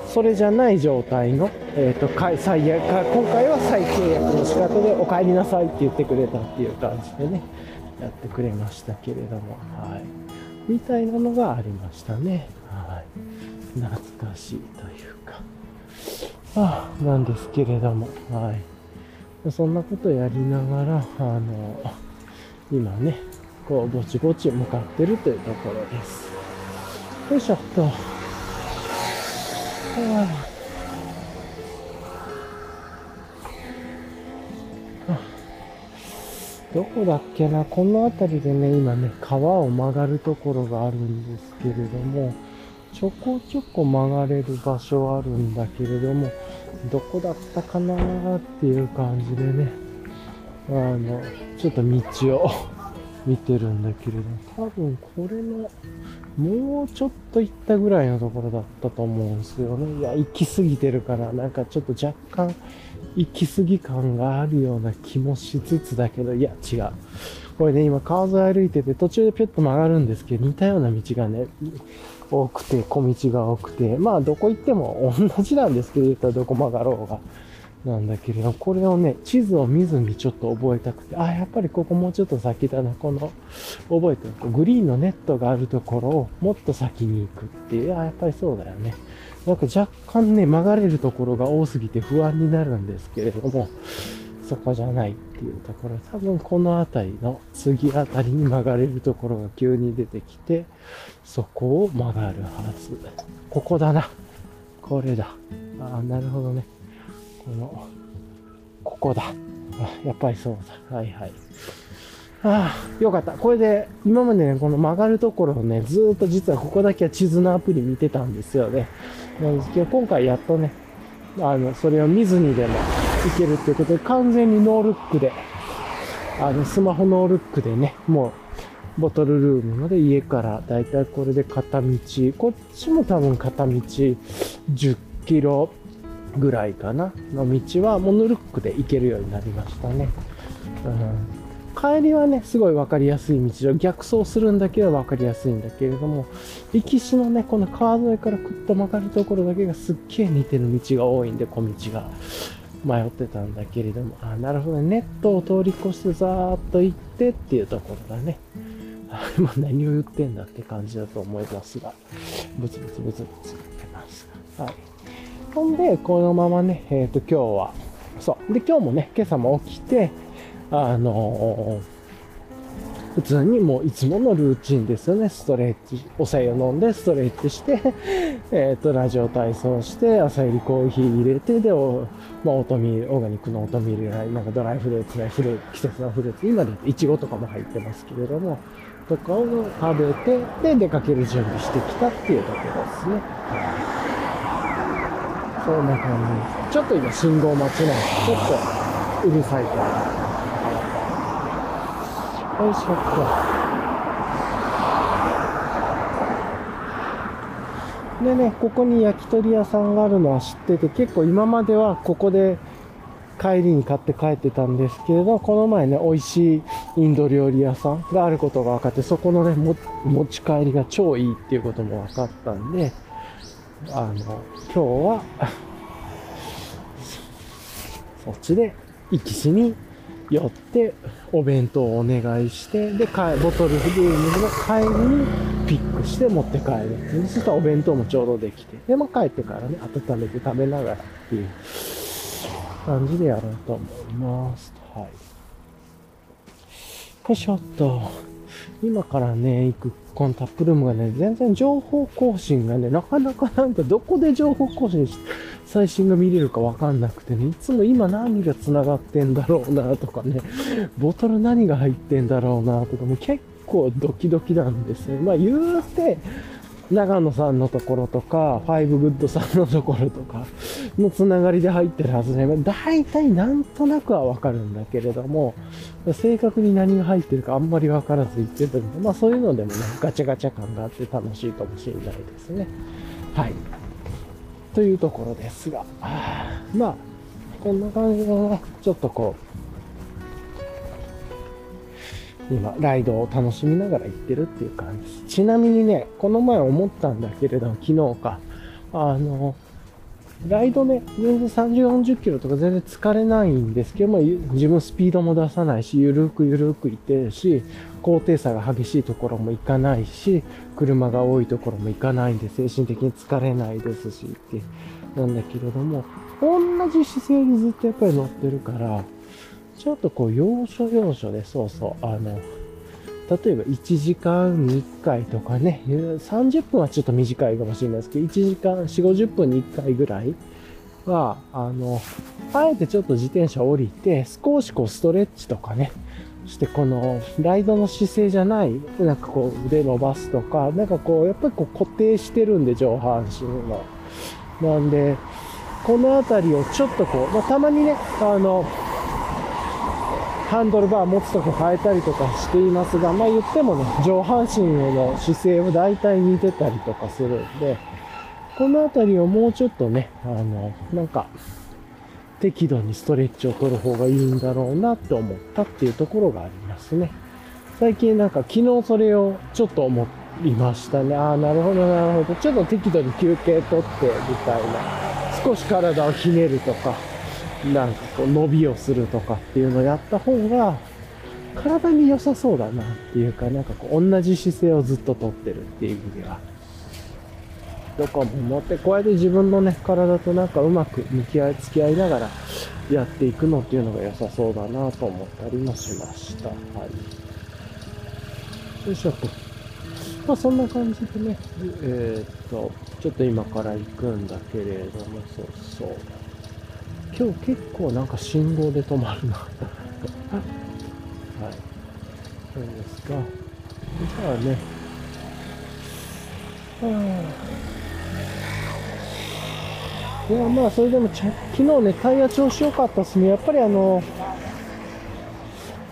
それじゃない状態の、えっ、ー、と、再約、今回は再契約の仕方でお帰りなさいって言ってくれたっていう感じでね、やってくれましたけれども、はい。みたいなのがありましたね。はい。懐かしいというか、あ、なんですけれども、はい。そんなことやりながら、あの、今ね、こう、ぼちぼち向かってるというところです。よいしょっと。はあ、どこだっけな？この辺りでね、今ね、川を曲がるところがあるんですけれども、ちょこちょこ曲がれる場所あるんだけれども、どこだったかなーっていう感じでね、あの、ちょっと道を 見てるんだけれど、多分これの、もうちょっと行ったぐらいのところだったと思うんですよね。いや、行き過ぎてるから、なんかちょっと若干、行き過ぎ感があるような気もしつつだけど、いや、違う。これね、今川沿い歩いてて途中でピュッと曲がるんですけど、似たような道がね、多くて、小道が多くて、まあどこ行っても同じなんですけど、言ったらどこ曲がろうが。なんだけれど、これをね、地図を見ずにちょっと覚えたくて、あ、やっぱりここもうちょっと先だな、この、覚えてる。グリーンのネットがあるところをもっと先に行くっていう、あ、やっぱりそうだよね。なんか若干ね、曲がれるところが多すぎて不安になるんですけれども、そこじゃないっていうところ、多分この辺りの次あたりに曲がれるところが急に出てきて、そこを曲がるはず。ここだな。これだ。ああ、なるほどね。この、ここだ。あやっぱりそうだ。はいはい。ああ、よかった。これで、今までね、この曲がるところをね、ずーっと実はここだけは地図のアプリ見てたんですよね。なんですけど、今回やっとね、あの、それを見ずにでもいけるっていうことで、完全にノールックで、あの、スマホノールックでね、もう、ボトルルームまで家からだいたいこれで片道、こっちも多分片道10キロぐらいかなの道はモノルックで行けるようになりましたね。うん帰りはね、すごい分かりやすい道で、逆走するんだけど分かりやすいんだけれども、行きしのね、この川沿いからくっと曲がるところだけがすっげえ似てる道が多いんで、小道が。迷ってたんだけれども、あ、なるほどね。ネットを通り越してざーっと行ってっていうところだね。あ何を言ってんだって感じだと思いますが、ブツブツブツブツ言ってます。はい。ほんで、このままね、えっ、ー、と、今日は、そう。で、今日もね、今朝も起きて、あのー普通にもういつものルーチンですよね。ストレッチ、お茶を飲んでストレッチして、えっ、ー、と、ラジオ体操して、朝入りコーヒー入れて、で、お、まあ、オートミール、オーガニックのオートミール、なんかドライフルーツね、フル、季節のフルーツ、今でイチゴとかも入ってますけれども、とかを食べて、で、出かける準備してきたっていうところですね。そんな感じです。ちょっと今信号待ちなんで、ちょっとうるさいから。よいしょっと。でね、ここに焼き鳥屋さんがあるのは知ってて、結構今まではここで帰りに買って帰ってたんですけれど、この前ね、美味しいインド料理屋さんがあることが分かって、そこのね、持ち帰りが超いいっていうことも分かったんで、あの、今日はそっちで行きしに寄ってお弁当をお願いしてでボトルフリームの帰りにピックして持って帰るそう。するとお弁当もちょうどできて。でも帰ってからね温めて食べながらっていう。感じでやろうと思います。はい。よいしょっと。今からね、行くこのタップルームがね、全然情報更新がね、なかなかなんかどこで情報更新して、最新が見れるかわかんなくてね、いつも今何が繋がってんだろうなとかね、ボトル何が入ってんだろうなとか、もう結構ドキドキなんですよ。まあ言うて、長野さんのところとか、ファイブグッドさんのところとかのつながりで入ってるはずね。大体なんとなくはわかるんだけれども、正確に何が入ってるかあんまりわからず言ってたんで、まあそういうのでもね、ガチャガチャ感があって楽しいかもしれないですね。はい。というところですが、まあ、こんな感じでね、ちょっとこう、今、ライドを楽しみながら行ってるっていう感じ。ちなみにね、この前思ったんだけれど、昨日か、あの、ライドね、全然30、40キロとか全然疲れないんですけども、自分スピードも出さないし、ゆるくゆるく行ってるし、高低差が激しいところも行かないし、車が多いところも行かないんで、精神的に疲れないですし、ってなんだけれども、同じ姿勢にずっとやっぱり乗ってるから、ちょっとこう、要所要所で、そうそう、あの、例えば1時間に1回とかね、30分はちょっと短いかもしれないですけど、1時間4、50分に1回ぐらいは、あの、あえてちょっと自転車降りて、少しこうストレッチとかね、そしてこのライドの姿勢じゃない、なんかこう腕伸ばすとか、なんかこう、やっぱりこう固定してるんで、上半身の。なんで、この辺りをちょっとこう、まあ、たまにね、あの、ハンドルバー持つとこ変えたりとかしていますが、まあ言ってもね、上半身の姿勢は大体似てたりとかするんで、この辺りをもうちょっとね、あの、なんか、適度にストレッチを取る方がいいんだろうなって思ったっていうところがありますね。最近なんか昨日それをちょっと思いましたね。ああ、なるほど、なるほど。ちょっと適度に休憩取ってみたいな。少し体をひねるとか、なんかこう伸びをするとかっていうのをやった方が、体に良さそうだなっていうか、なんかこう同じ姿勢をずっととってるっていう意味では。とかも思って、こうやって自分のね、体となんかうまく向き合い、付き合いながらやっていくのっていうのが良さそうだなと思ったりもしました。はい。よいしょと。まあそんな感じでね、えー、っと、ちょっと今から行くんだけれども、そうそう。今日結構なんか信号で止まるな はい。そうですか。じゃあね、はあ、いや、まあ、それでも昨日ね、タイヤ調子良かったですね。やっぱりあの、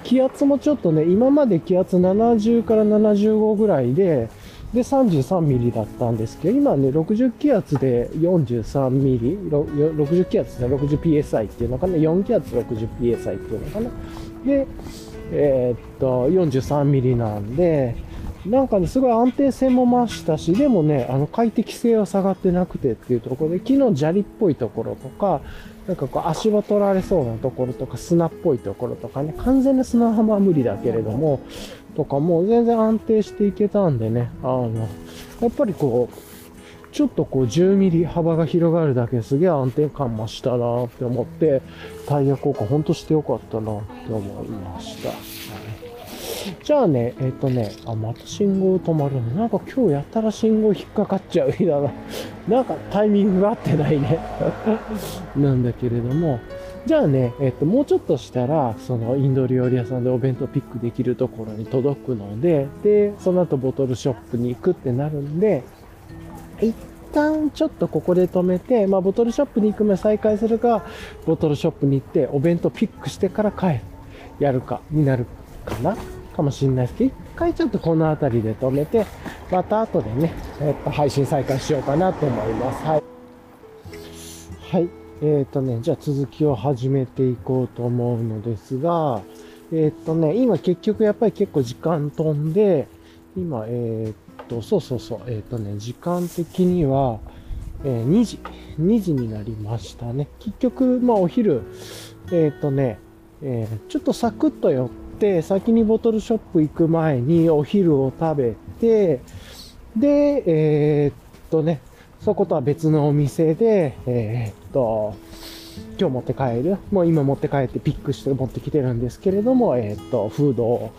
気圧もちょっとね、今まで気圧70から75ぐらいで、で、33ミリだったんですけど、今ね、60気圧で43ミリ、60気圧で 60psi っていうのかな、4気圧 60psi っていうのかな。で、えー、っと、43ミリなんで、なんかね、すごい安定性も増したし、でもね、あの、快適性は下がってなくてっていうところで、昨日砂利っぽいところとか、なんかこう足場取られそうなところとか砂っぽいところとかね、完全な砂浜は無理だけれども、とかも全然安定していけたんでね、あの、やっぱりこう、ちょっとこう10ミリ幅が広がるだけすげえ安定感増したなって思って、タイヤ効果ほんとしてよかったなって思いました。じゃあね、えっ、ー、とね、あ、また信号止まるの。なんか今日やったら信号引っかかっちゃう日だな。なんかタイミングが合ってないね。なんだけれども、じゃあね、えっ、と、もうちょっとしたら、そのインド料理屋さんでお弁当ピックできるところに届くので、で、その後ボトルショップに行くってなるんで、一旦ちょっとここで止めて、まあボトルショップに行く前再開するか、ボトルショップに行ってお弁当ピックしてから帰る、やるかになるかな？かもしれないですけど、一回ちょっとこの辺りで止めて、また後でね、えっと、配信再開しようかなと思います。はい。はい。えっ、ー、とね、じゃあ続きを始めていこうと思うのですが、えっ、ー、とね、今結局やっぱり結構時間飛んで、今、えっ、と、そうそうそう、えっ、とね、時間的には、え2時、2時になりましたね。結局、まあお昼、えっ、とね、えちょっとサクッと寄って、先にボトルショップ行く前にお昼を食べて、で、えっとね、そことは別のお店で、えっと、今日持って帰る、もう今持って帰ってピックして持ってきてるんですけれども、えっと、フードを、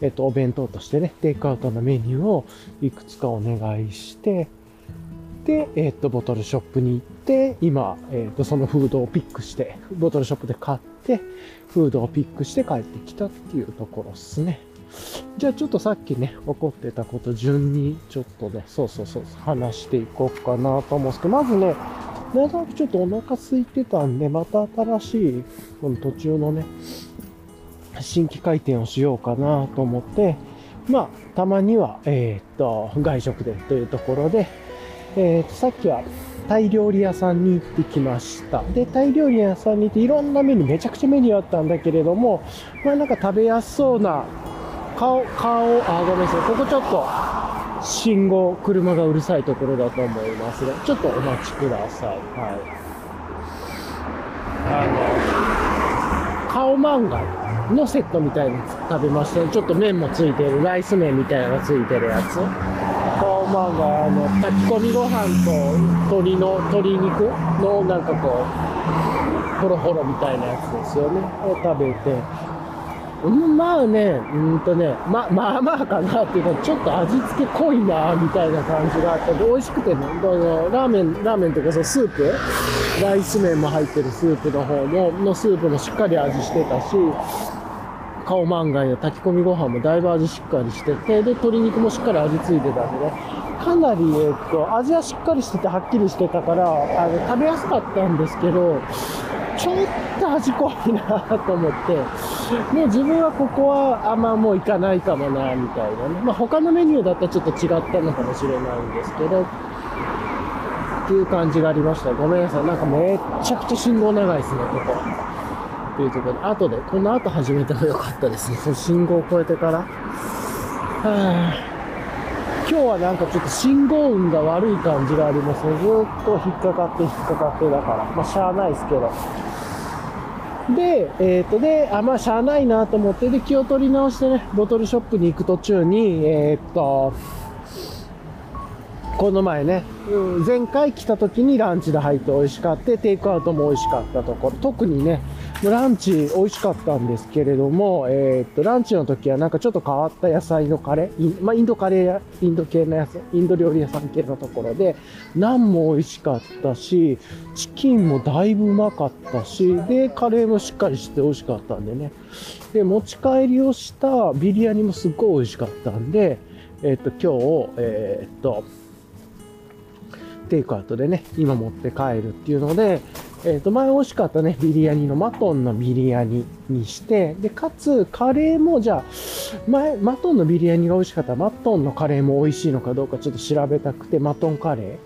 えっと、お弁当としてね、テイクアウトのメニューをいくつかお願いして、で、えっと、ボトルショップに行って、今、えっと、そのフードをピックして、ボトルショップで買って、フードをピックして帰ってきたっていうところですね。じゃあちょっとさっきね、起こってたこと順にちょっとね、そうそうそう、話していこうかなと思うんですけど、まずね、なんとなくちょっとお腹空いてたんで、また新しい、この途中のね、新規開店をしようかなと思って、まあ、たまには、え、っと、外食でというところで、え、っと、さっきはタイ料理屋さんに行ってきました。で、タイ料理屋さんに行っていろんなメニュー、めちゃくちゃメニューあったんだけれども、まあなんか食べやすそうな顔、顔、あ、ごめんなさい。ここちょっと、信号、車がうるさいところだと思いますが、ちょっとお待ちください。はい。あの、顔漫画のセットみたいに食べましたね。ちょっと麺もついてる、ライス麺みたいなのがついてるやつ。顔漫画、あの、炊き込みご飯と鶏の、鶏肉のなんかこう、ホロホロみたいなやつですよね。を食べて、うん、まあね、うんとね、ま、まあまあかなっていうか、ちょっと味付け濃いな、みたいな感じがあって、美味しくてね、ラーメン、ラーメンとかそのスープ、ライス麺も入ってるスープの方も、のスープもしっかり味してたし、顔満外の炊き込みご飯もだいぶ味しっかりしてて、で、鶏肉もしっかり味付いてたんでね、かなり、えっと、味はしっかりしててはっきりしてたから、あの、食べやすかったんですけど、ちょっと味濃いなと思って、もう自分はここはあんまもう行かないかもな、みたいなね。まあ他のメニューだったらちょっと違ったのかもしれないんですけど、っていう感じがありました。ごめんなさい。なんかめっちゃくちゃ信号長いですね、ここ。っていうところで、後で、この後始めてもよかったですね。そ の信号を越えてから。はぁ。今日はなんかちょっと信号運が悪い感じがありますね。ずっと引っかかって引っかかってだから。まあ、しゃあないですけど。で、えっ、ー、と、で、あ、まあ、しゃあないなと思って、で、気を取り直してね、ボトルショップに行く途中に、えっ、ー、と、この前ね、前回来た時にランチで入って美味しかった、テイクアウトも美味しかったところ、特にね、ランチ美味しかったんですけれども、えー、っと、ランチの時はなんかちょっと変わった野菜のカレー、まあ、インドカレーや、インド系のやつ、インド料理屋さん系のところで、ナンも美味しかったし、チキンもだいぶうまかったし、で、カレーもしっかりして美味しかったんでね。で、持ち帰りをしたビリヤニもすっごい美味しかったんで、えー、っと、今日、えー、っと、テイクアウトでね、今持って帰るっていうので、えっ、ー、と、前美味しかったね、ビリヤニのマトンのビリヤニにして、で、かつ、カレーも、じゃあ、前、マトンのビリヤニが美味しかったら、マトンのカレーも美味しいのかどうかちょっと調べたくて、マトンカレ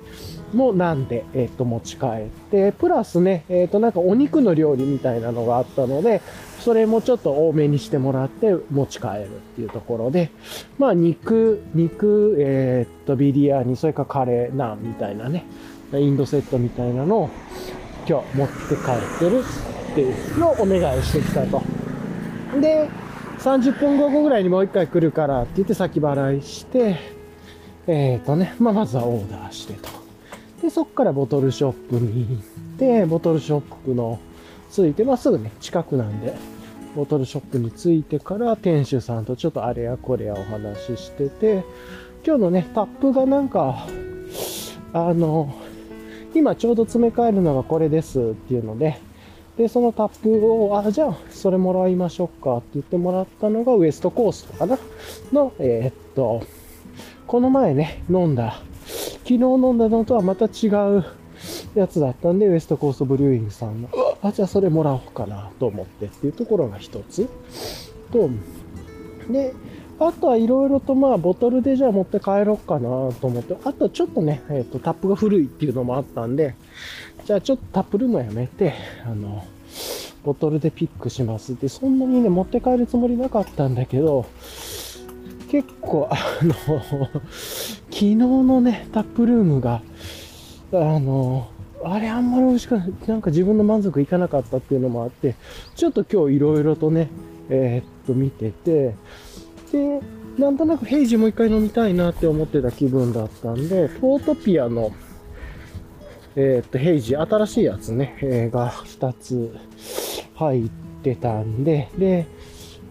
ーもなんで、えっ、ー、と、持ち帰って、プラスね、えっ、ー、と、なんかお肉の料理みたいなのがあったので、それもちょっと多めにしてもらって持ち帰るっていうところで、まあ肉、肉、え、っと、ビリヤニ、それかカレー、ナンみたいなね、インドセットみたいなのを今日持って帰ってるっていうのをお願いしてきたと。で、30分後ぐらいにもう一回来るからって言って先払いして、えっ、ー、とね、まあ、まずはオーダーしてと。で、そっからボトルショップに行って、ボトルショップの着いて、まあ、すぐね、近くなんで、ボトルショップに着いてから店主さんとちょっとあれやこれやお話ししてて、今日のね、タップがなんか、あの、今ちょうど詰め替えるのがこれですっていうので、で、そのタップを、あ、じゃあ、それもらいましょうかって言ってもらったのがウエストコーストかな。の、えー、っと、この前ね、飲んだ、昨日飲んだのとはまた違うやつだったんで、ウエストコーストブリューイングさんの、あ、じゃあそれもらおうかなと思ってっていうところが一つ。と、で、あとはいろいろとまあボトルでじゃあ持って帰ろうかなと思って、あとちょっとね、えっ、ー、とタップが古いっていうのもあったんで、じゃあちょっとタップルームやめて、あの、ボトルでピックします。って、そんなにね、持って帰るつもりなかったんだけど、結構、あの、昨日のね、タップルームが、あの、あれあんまり美味しくない、なんか自分の満足いかなかったっていうのもあって、ちょっと今日いろいろとね、えー、っと見てて、で、なんとなくヘイジもう一回飲みたいなって思ってた気分だったんで、フォートピアの、えー、っと、ヘイジ、新しいやつね、えー、が2つ入ってたんで、で、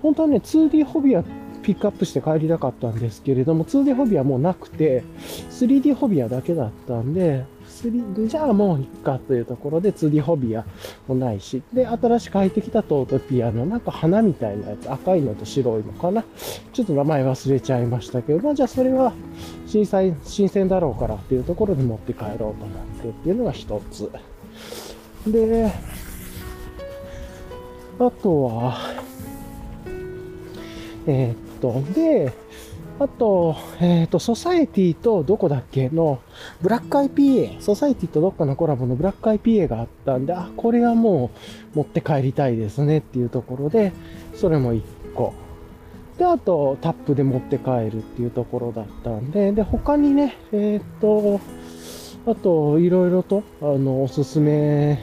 本当はね、2D ホビアピックアップして帰りたかったんですけれども、2D ホビアもうなくて、3D ホビアだけだったんで、3じゃあもういっかというところで 2D ホビアもないし、で、新しく入ってきたトートピアのなんか花みたいなやつ、赤いのと白いのかな。ちょっと名前忘れちゃいましたけど、まあじゃあそれは新鮮新鮮だろうからっていうところで持って帰ろうと思ってっていうのが一つ。で、あとは、えー、っと、で、あと、えっ、ー、と、ソサエティとどこだっけの、ブラック IPA、ソサエティとどっかのコラボのブラック IPA があったんで、あ、これはもう持って帰りたいですねっていうところで、それも1個。で、あと、タップで持って帰るっていうところだったんで、で、他にね、えっ、ー、と、あと、いろいろと、あの、おすすめ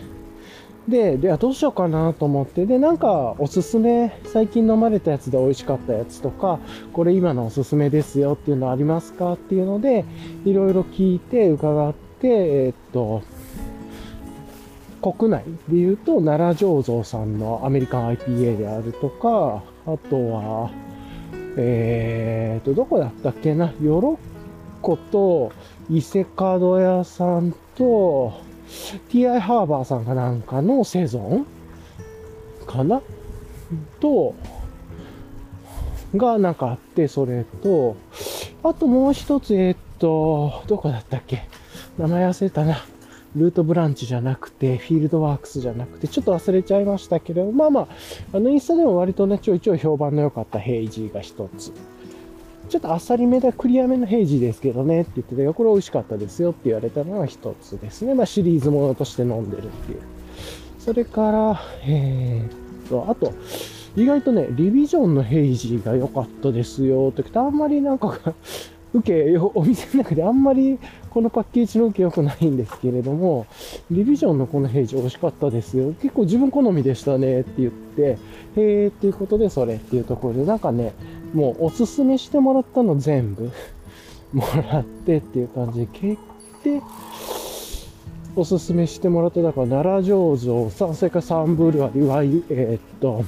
で、では、どうしようかなと思って、で、なんかおすすめ、最近飲まれたやつで美味しかったやつとか、これ今のおすすめですよっていうのありますかっていうので、いろいろ聞いて、伺って、えー、っと、国内で言うと、奈良醸造さんのアメリカン IPA であるとか、あとは、えー、っと、どこだったっけな、ヨロッコと伊勢門屋さんと、TI ハーバーさんかなんかのセゾンかな？と、がなんかあって、それと、あともう一つ、え、っと、どこだったっけ？名前忘れたな。ルートブランチじゃなくて、フィールドワークスじゃなくて、ちょっと忘れちゃいましたけど、まあまあ、あのインスタでも割とね、ちょいちょい評判の良かったヘイジーが一つ。ちょっとあっさりめだクリアめの平時ですけどねって言ってて、これ美味しかったですよって言われたのが一つですね。まあシリーズものとして飲んでるっていう。それから、えー、っと、あと、意外とね、リビジョンの平時が良かったですよってあんまりなんか受け、お店の中であんまりこのパッケージの受け良くないんですけれども、リビジョンのこのヘイジ美味しかったですよ。結構自分好みでしたねって言って、へーっていうことでそれっていうところで、なんかね、もうおすすめしてもらったの全部 もらってっていう感じで、決定、おすすめしてもらった、だから奈良醸造さん、それからサンブルアリ、ワイ、えー、っと、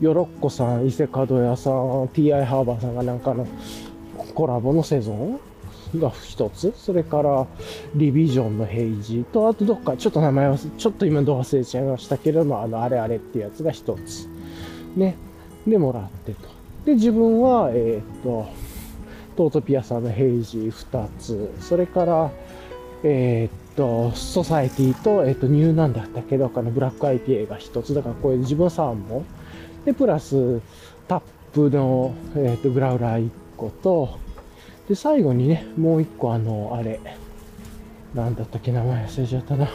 ヨロッコさん、伊勢門屋さん、TI ハーバーさんがなんかのコラボのセゾンが一つ。それから、リビジョンのヘイジーと、あとどっか、ちょっと名前忘れ、ちょっと今ど忘れちゃいましたけれども、あの、あれあれってやつが一つ。ね。で、もらってと。で、自分は、えっ、と、トートピアさんのヘイジー2つ、それから、えっ、と、ソサエティと、えっ、と、ニューなんだったけ？ど、かのブラック IPA が1つ、だからこれ自分3本。で、プラス、タップの、えっ、と、グラウラー1個と、で、最後にね、もう1個あの、あれ、なんだったっけ、名前忘れちゃったな。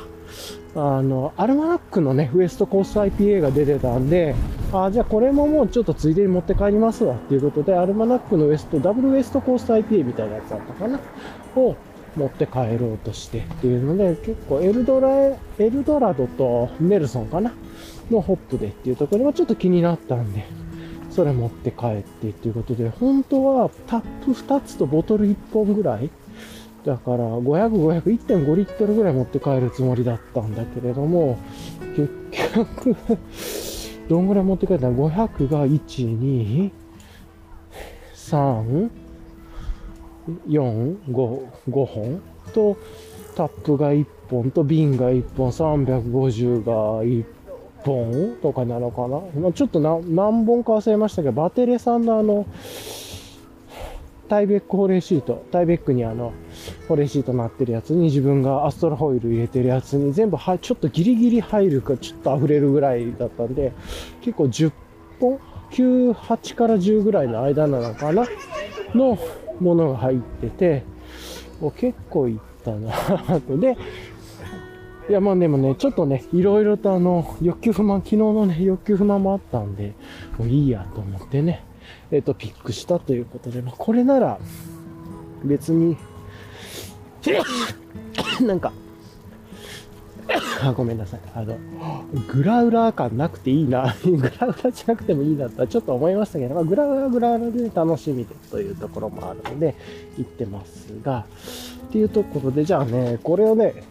あの、アルマナックのね、ウエストコース IPA が出てたんで、あじゃあこれももうちょっとついでに持って帰りますわっていうことで、アルマナックのウエスト、ダブルウエストコース IPA みたいなやつだったかなを持って帰ろうとしてっていうので、結構エルドラ、エルドラドとネルソンかなのホップでっていうところがちょっと気になったんで、それ持って帰ってっていうことで、本当はタップ2つとボトル1本ぐらいだから、500、500、1.5リットルぐらい持って帰るつもりだったんだけれども、結局どんぐらい持って帰ったの ?500 が1、2、3、4、5、5本と、タップが1本と瓶が1本、350が1本とかなのかな、まあ、ちょっと何本か忘れましたけど、バテレさんのあの、タイベック保冷シート、タイベックにあの、保冷シートなってるやつに自分がアストラホイル入れてるやつに全部は、ちょっとギリギリ入るかちょっと溢れるぐらいだったんで、結構10本9、8から10ぐらいの間なのかな？のものが入ってて、結構いったなと。で、いやまあでもね、ちょっとね、いろいろとあの、欲求不満、昨日のね、欲求不満もあったんで、もういいやと思ってね、えっ、と、ピックしたということで、まあこれなら、別に、なんか、あ、ごめんなさい。あの、グラウラー感なくていいな。グラウラーじゃなくてもいいなとはちょっと思いましたけど、まあ、グラウラーグラウラーで楽しみでというところもあるので、行ってますが、っていうところで、じゃあね、これをね、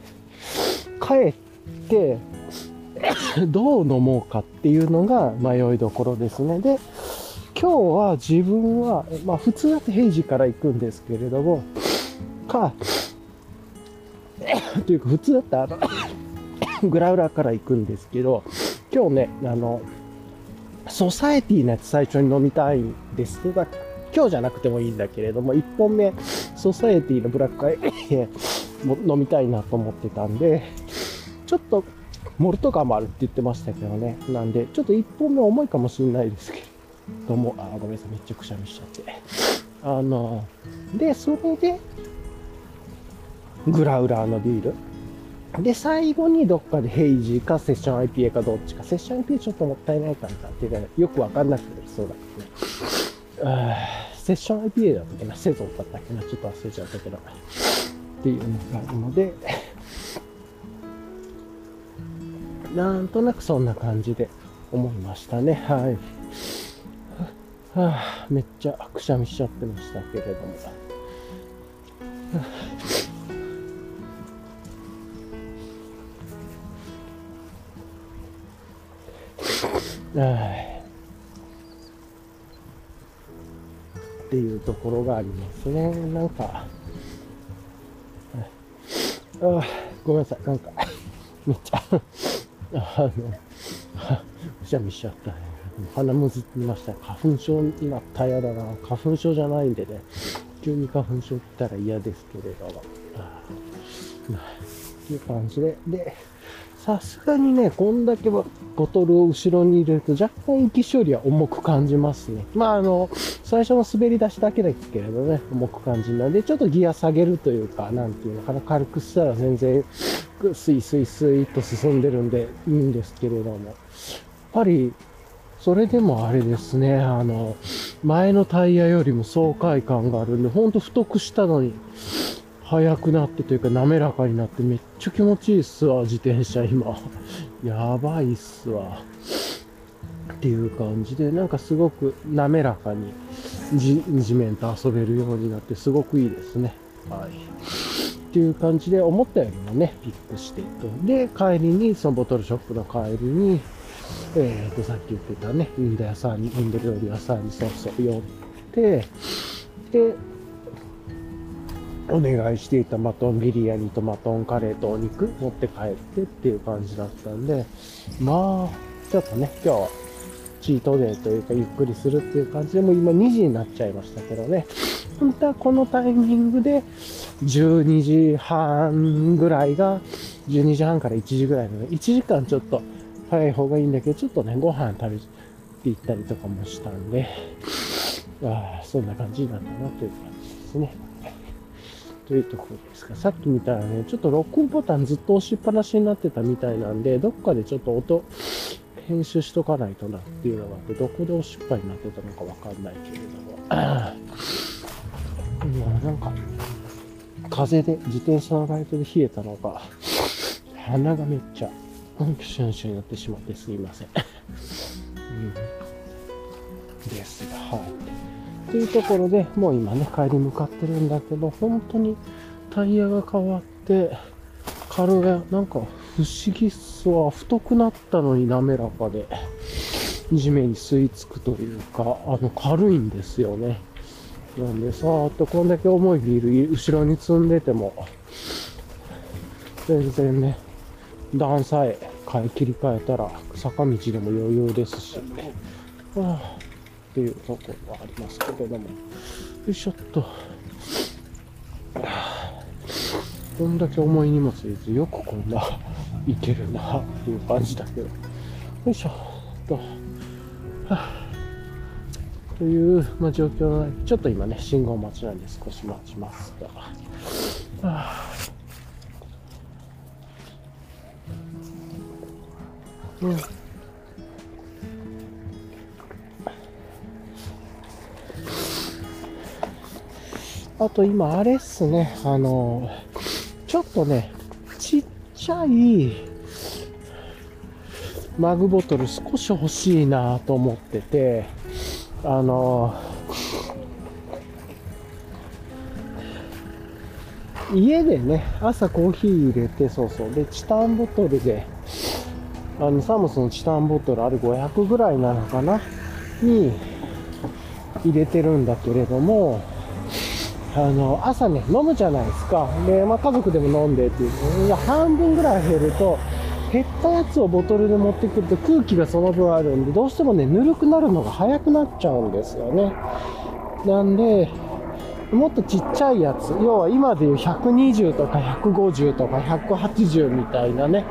帰って、どう飲もうかっていうのが迷いどころですね。で、今日は自分は、まあ普通だと平時から行くんですけれども、か、というか普通だったら、グラウラーから行くんですけど、今日ね、あの、ソサエティのやつ最初に飲みたいんです。だ今日じゃなくてもいいんだけれども、1本目、ソサエティのブラックアイ飲みたいなと思ってたんで、ちょっと、モルト感もあるって言ってましたけどね。なんで、ちょっと1本目重いかもしれないですけども、あ、ごめんなさい、めっちゃくしゃみしちゃって。あの、で、それで、グラウラーのビール。で、最後にどっかでヘイジーかセッション IPA かどっちか。セッション IPA ちょっともったいないかなっていうか、よくわかんなくてそうだけどね。セッション IPA だったっけなセゾンだったっけなちょっと忘れちゃったけど。っていうのがあるので、なんとなくそんな感じで思いましたね。はい。はあ、めっちゃくしゃみしちゃってましたけれども。はいっていうところがありますね。なんか、ああごめんなさい。なんか、めっちゃ、あの、くしゃみしちゃったね。鼻むずってました。花粉症になったやだな。花粉症じゃないんでね。急に花粉症来たら嫌ですけれども。ああっていう感じで。で、さすがにね、こんだけボトルを後ろに入れると若干息処理は重く感じますね。まああの、最初の滑り出しだけですけれどね、重く感じるので、ちょっとギア下げるというか、なんていうのかな、軽くしたら全然、スイスイスイっと進んでるんでいいんですけれども、やっぱり、それでもあれですね、あの、前のタイヤよりも爽快感があるんで、ほんと太くしたのに、速くなってというか滑らかになってめっちゃ気持ちいいっすわ、自転車今。やばいっすわ。っていう感じで、なんかすごく滑らかに地面と遊べるようになってすごくいいですね。はい。っていう感じで思ったよりもね、ピックしてと。で、帰りに、そのボトルショップの帰りに、えーと、さっき言ってたね、インド屋さんに、インド料理屋さんにそうそう寄って、で、お願いしていたマトンビリヤニとマトンカレーとお肉持って帰ってっていう感じだったんで、まあ、ちょっとね、今日はチートデーというかゆっくりするっていう感じでもう今2時になっちゃいましたけどね。本当はこのタイミングで12時半ぐらいが、12時半から1時ぐらいの1時間ちょっと早い方がいいんだけど、ちょっとね、ご飯食べて行ったりとかもしたんで、ああ、そんな感じなったなという感じですね。というところですが、さっき見たらね、ちょっと録音ボタンずっと押しっぱなしになってたみたいなんで、どっかでちょっと音、編集しとかないとなっていうのがあって、どこで押しっぱになってたのかわかんないけれども。いや、なんか、風で、自転車のライトで冷えたのか、鼻がめっちゃ、シュンシュンになってしまってすいません。うん、ですが、はい。というところで、もう今ね、帰り向かってるんだけど、本当にタイヤが変わって、軽や、なんか不思議っすわ。太くなったのに滑らかで、地面に吸い付くというか、あの、軽いんですよね。なんで、さーっとこんだけ重いビール後ろに積んでても、全然ね、段さえ変え切り替えたら、坂道でも余裕ですし、はあっていうところはありますけれども、よいしょっと。はあこんだけ重い荷物入れてよくこんないけるなっていう感じだけど。よいしょっと。という、まあ、状況のちょっと今ね、信号待ちなんで少し待ちますが。はあうんあと今、あれっすね、あの、ちょっとね、ちっちゃいマグボトル少し欲しいなと思ってて、あの、家でね、朝コーヒー入れて、そうそう。で、チタンボトルで、あの、サムスのチタンボトルあれ500ぐらいなのかな？に入れてるんだけれども、あの、朝ね、飲むじゃないですか。で、まあ、家族でも飲んでっていう。いや、半分ぐらい減ると、減ったやつをボトルで持ってくると空気がその分あるんで、どうしてもね、ぬるくなるのが早くなっちゃうんですよね。なんで、もっとちっちゃいやつ、要は今でいう120とか150とか180みたいなね、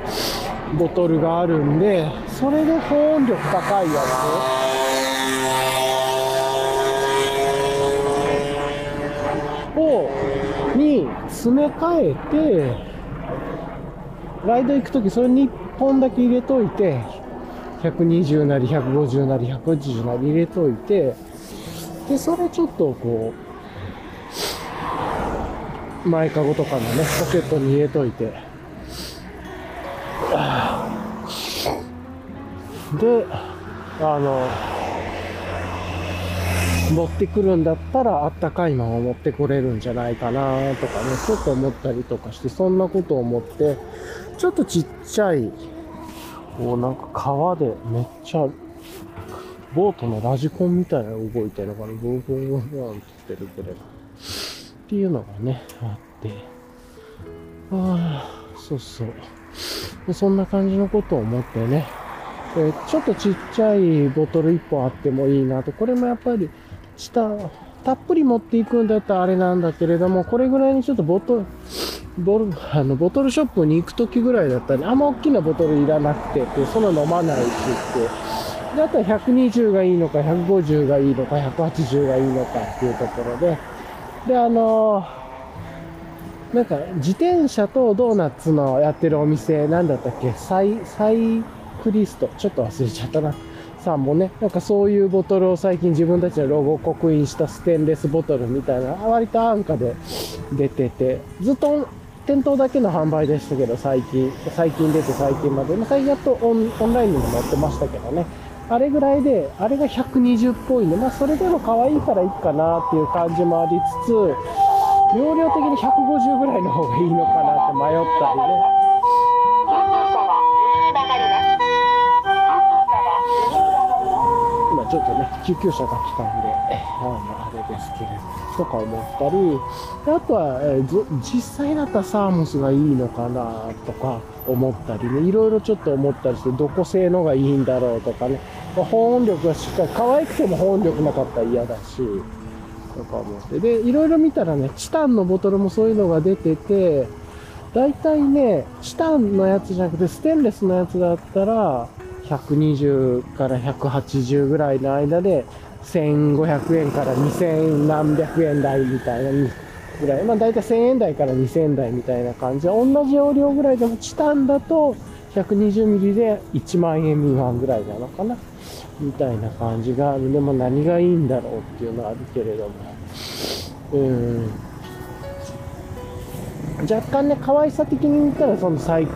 ボトルがあるんで、それで保温力高いやつを、に詰め替えて、ライド行くときそれに1本だけ入れといて、120なり150なり180なり入れといて、で、それちょっとこう、前かごとかのね、ポケットに入れといて、で、あの、持ってくるんだったらあったかいまま持ってこれるんじゃないかなとかね、ちょっと思ったりとかして、そんなことを思って、ちょっとちっちゃい、こうなんか川でめっちゃ、ボートのラジコンみたいなの動いてるのかな、ブンブンブンブンって言ってるけれど。っていうのがね、あって。ああ、そうそう。そんな感じのことを思ってね、えちょっとちっちゃいボトル1本あってもいいなと。これもやっぱり、下、たっぷり持っていくんだったらあれなんだけれども、これぐらいにちょっとボトル、ボルあのボトルショップに行くときぐらいだったら、あんま大きなボトルいらなくてって、そんな飲まないしって。だったら120がいいのか、150がいいのか、180がいいのかっていうところで。で、あのなんか、自転車とドーナツのやってるお店、なんだったっけ？サイ、サイクリスト。ちょっと忘れちゃったな。さんもね、なんかそういうボトルを最近自分たちのロゴを刻印したステンレスボトルみたいな、割と安価で出てて、ずっと店頭だけの販売でしたけど、最近、最近出て最近まで、まあ、最近やっとオンラインにも載ってましたけどね。あれぐらいで、あれが120っぽいんで、まあそれでも可愛いからいいかなっていう感じもありつつ、容量的に150ぐらいの方がいいのかなって迷ったりね。ちょっとね、救急車が来たんで、えあのあれですけれど、とか思ったり、であとは、えーず実際だったらサーモスがいいのかなとか思ったりね、いろいろちょっと思ったりして、どこ製のがいいんだろうとかね、まあ保温力がしっかり、可愛くても保温力なかったら嫌だし、とか思って。で、いろいろ見たらね、チタンのボトルもそういうのが出てて、大体ね、チタンのやつじゃなくて、ステンレスのやつだったら、120から180ぐらいの間で、1500円から2000何百円台みたいなぐらい。まあ大体1000円台から2000円台みたいな感じで、同じ容量ぐらいでもチタンだと120ミリで1万円未満ぐらいなのかな？みたいな感じがある。でも何がいいんだろうっていうのはあるけれども。うん。若干ね、可愛さ的に見たら、そのサイ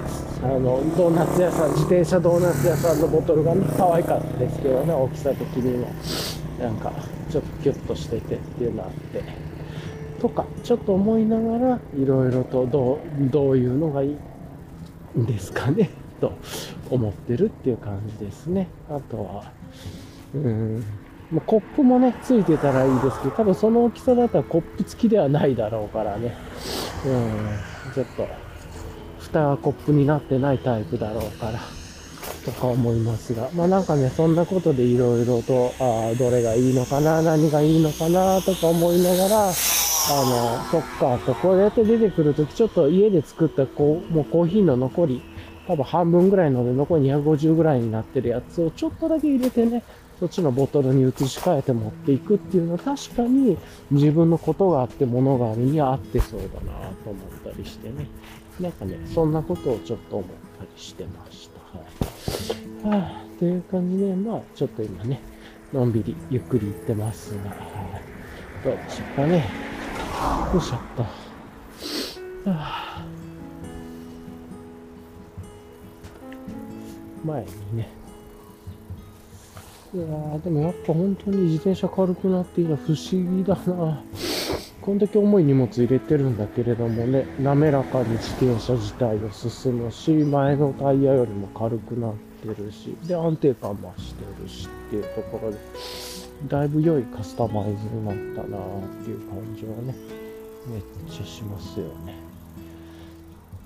あの、ドーナツ屋さん、自転車ドーナツ屋さんのボトルがね、可愛かったですけどね、大きさ的にも。なんか、ちょっとキュッとしててっていうのあって。とか、ちょっと思いながら、いろいろとどう、どういうのがいいんですかね、と思ってるっていう感じですね。あとは、うん、まコップもね、ついてたらいいですけど、多分その大きさだったらコップ付きではないだろうからね。うん、ちょっと、蓋がコップになってないタイプだろうから、とか思いますが。まあなんかね、そんなことでいろいろと、ああ、どれがいいのかな、何がいいのかな、とか思いながら、あの、そっか、とこうやって出てくるとき、ちょっと家で作ったこう、もうコーヒーの残り、多分半分ぐらいので残り250ぐらいになってるやつをちょっとだけ入れてね、そっちのボトルに移し替えて持っていくっていうのは確かに自分のことがあって物があるには合ってそうだなと思ったりしてね。なんかね、そんなことをちょっと思ったりしてました。はい。はあ、という感じで、まあ、ちょっと今ね、のんびりゆっくり行ってますが、はい、どうでしょうかね。よいしょっと。はあ、前にね、いやでもやっぱ本当に自転車軽くなっていいのは不思議だな。こんだけ重い荷物入れてるんだけれどもね、滑らかに自転車自体を進むし、前のタイヤよりも軽くなってるし、で、安定感増してるしっていうところで、だいぶ良いカスタマイズになったなっていう感じはね、めっちゃしますよね。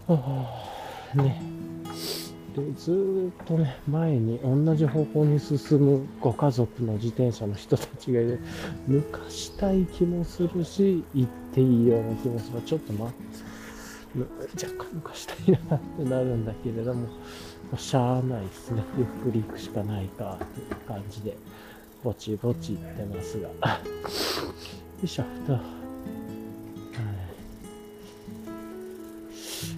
はあ、ね。でずっとね、前に同じ方向に進むご家族の自転車の人たちがいる、抜かしたい気もするし、行っていいような気もする。ちょっと待って、若干抜かしたいなってなるんだけれども、しゃあないですね。ゆっくり行くしかないかっていう感じで、ぼちぼち行ってますが。よいしょ、と。はい。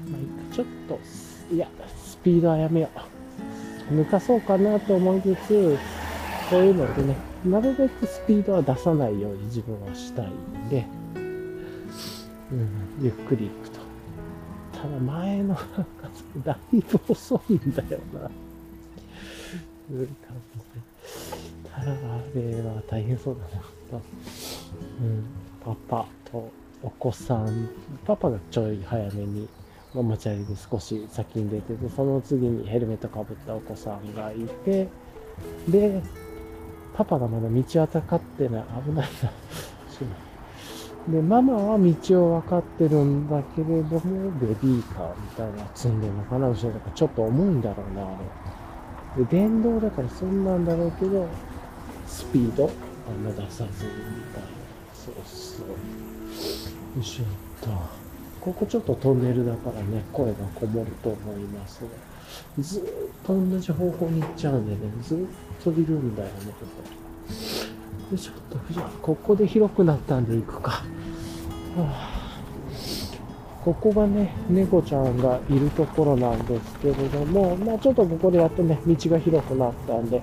まあ、ちょっと、いや、ピードはやめよう。抜かそうかなと思いつつ、こういうのでね、なるべくスピードは出さないように自分はしたいんで、うん、ゆっくり行くと。ただ前のだいぶ遅いんだよな。う感じで。ただあれは大変そうだなと。うん、パパとお子さん、パパがちょい早めにまあ、持ち歩きで少し先に出てて、その次にヘルメットかぶったお子さんがいて、で、パパがまだ道はたかってない、危ないな。で、ママは道を分かってるんだけれども、ベビーカーみたいな積んでるのかな、後ろだかちょっと重いんだろうな、あれ。で、電動だからそんなんだろうけど、スピードあんま出さずにみたいな。そうそう。よいしょっと。ここちょっとトンネルだからね、声がこもると思いますが、ずっと同じ方向に行っちゃうんでね、ずっといるんだよね、ここ。で、ちょっと、じゃあ、ここで広くなったんで行くか。はあ、ここがね、猫ちゃんがいるところなんですけれども、まあちょっとここでやっとね、道が広くなったんで、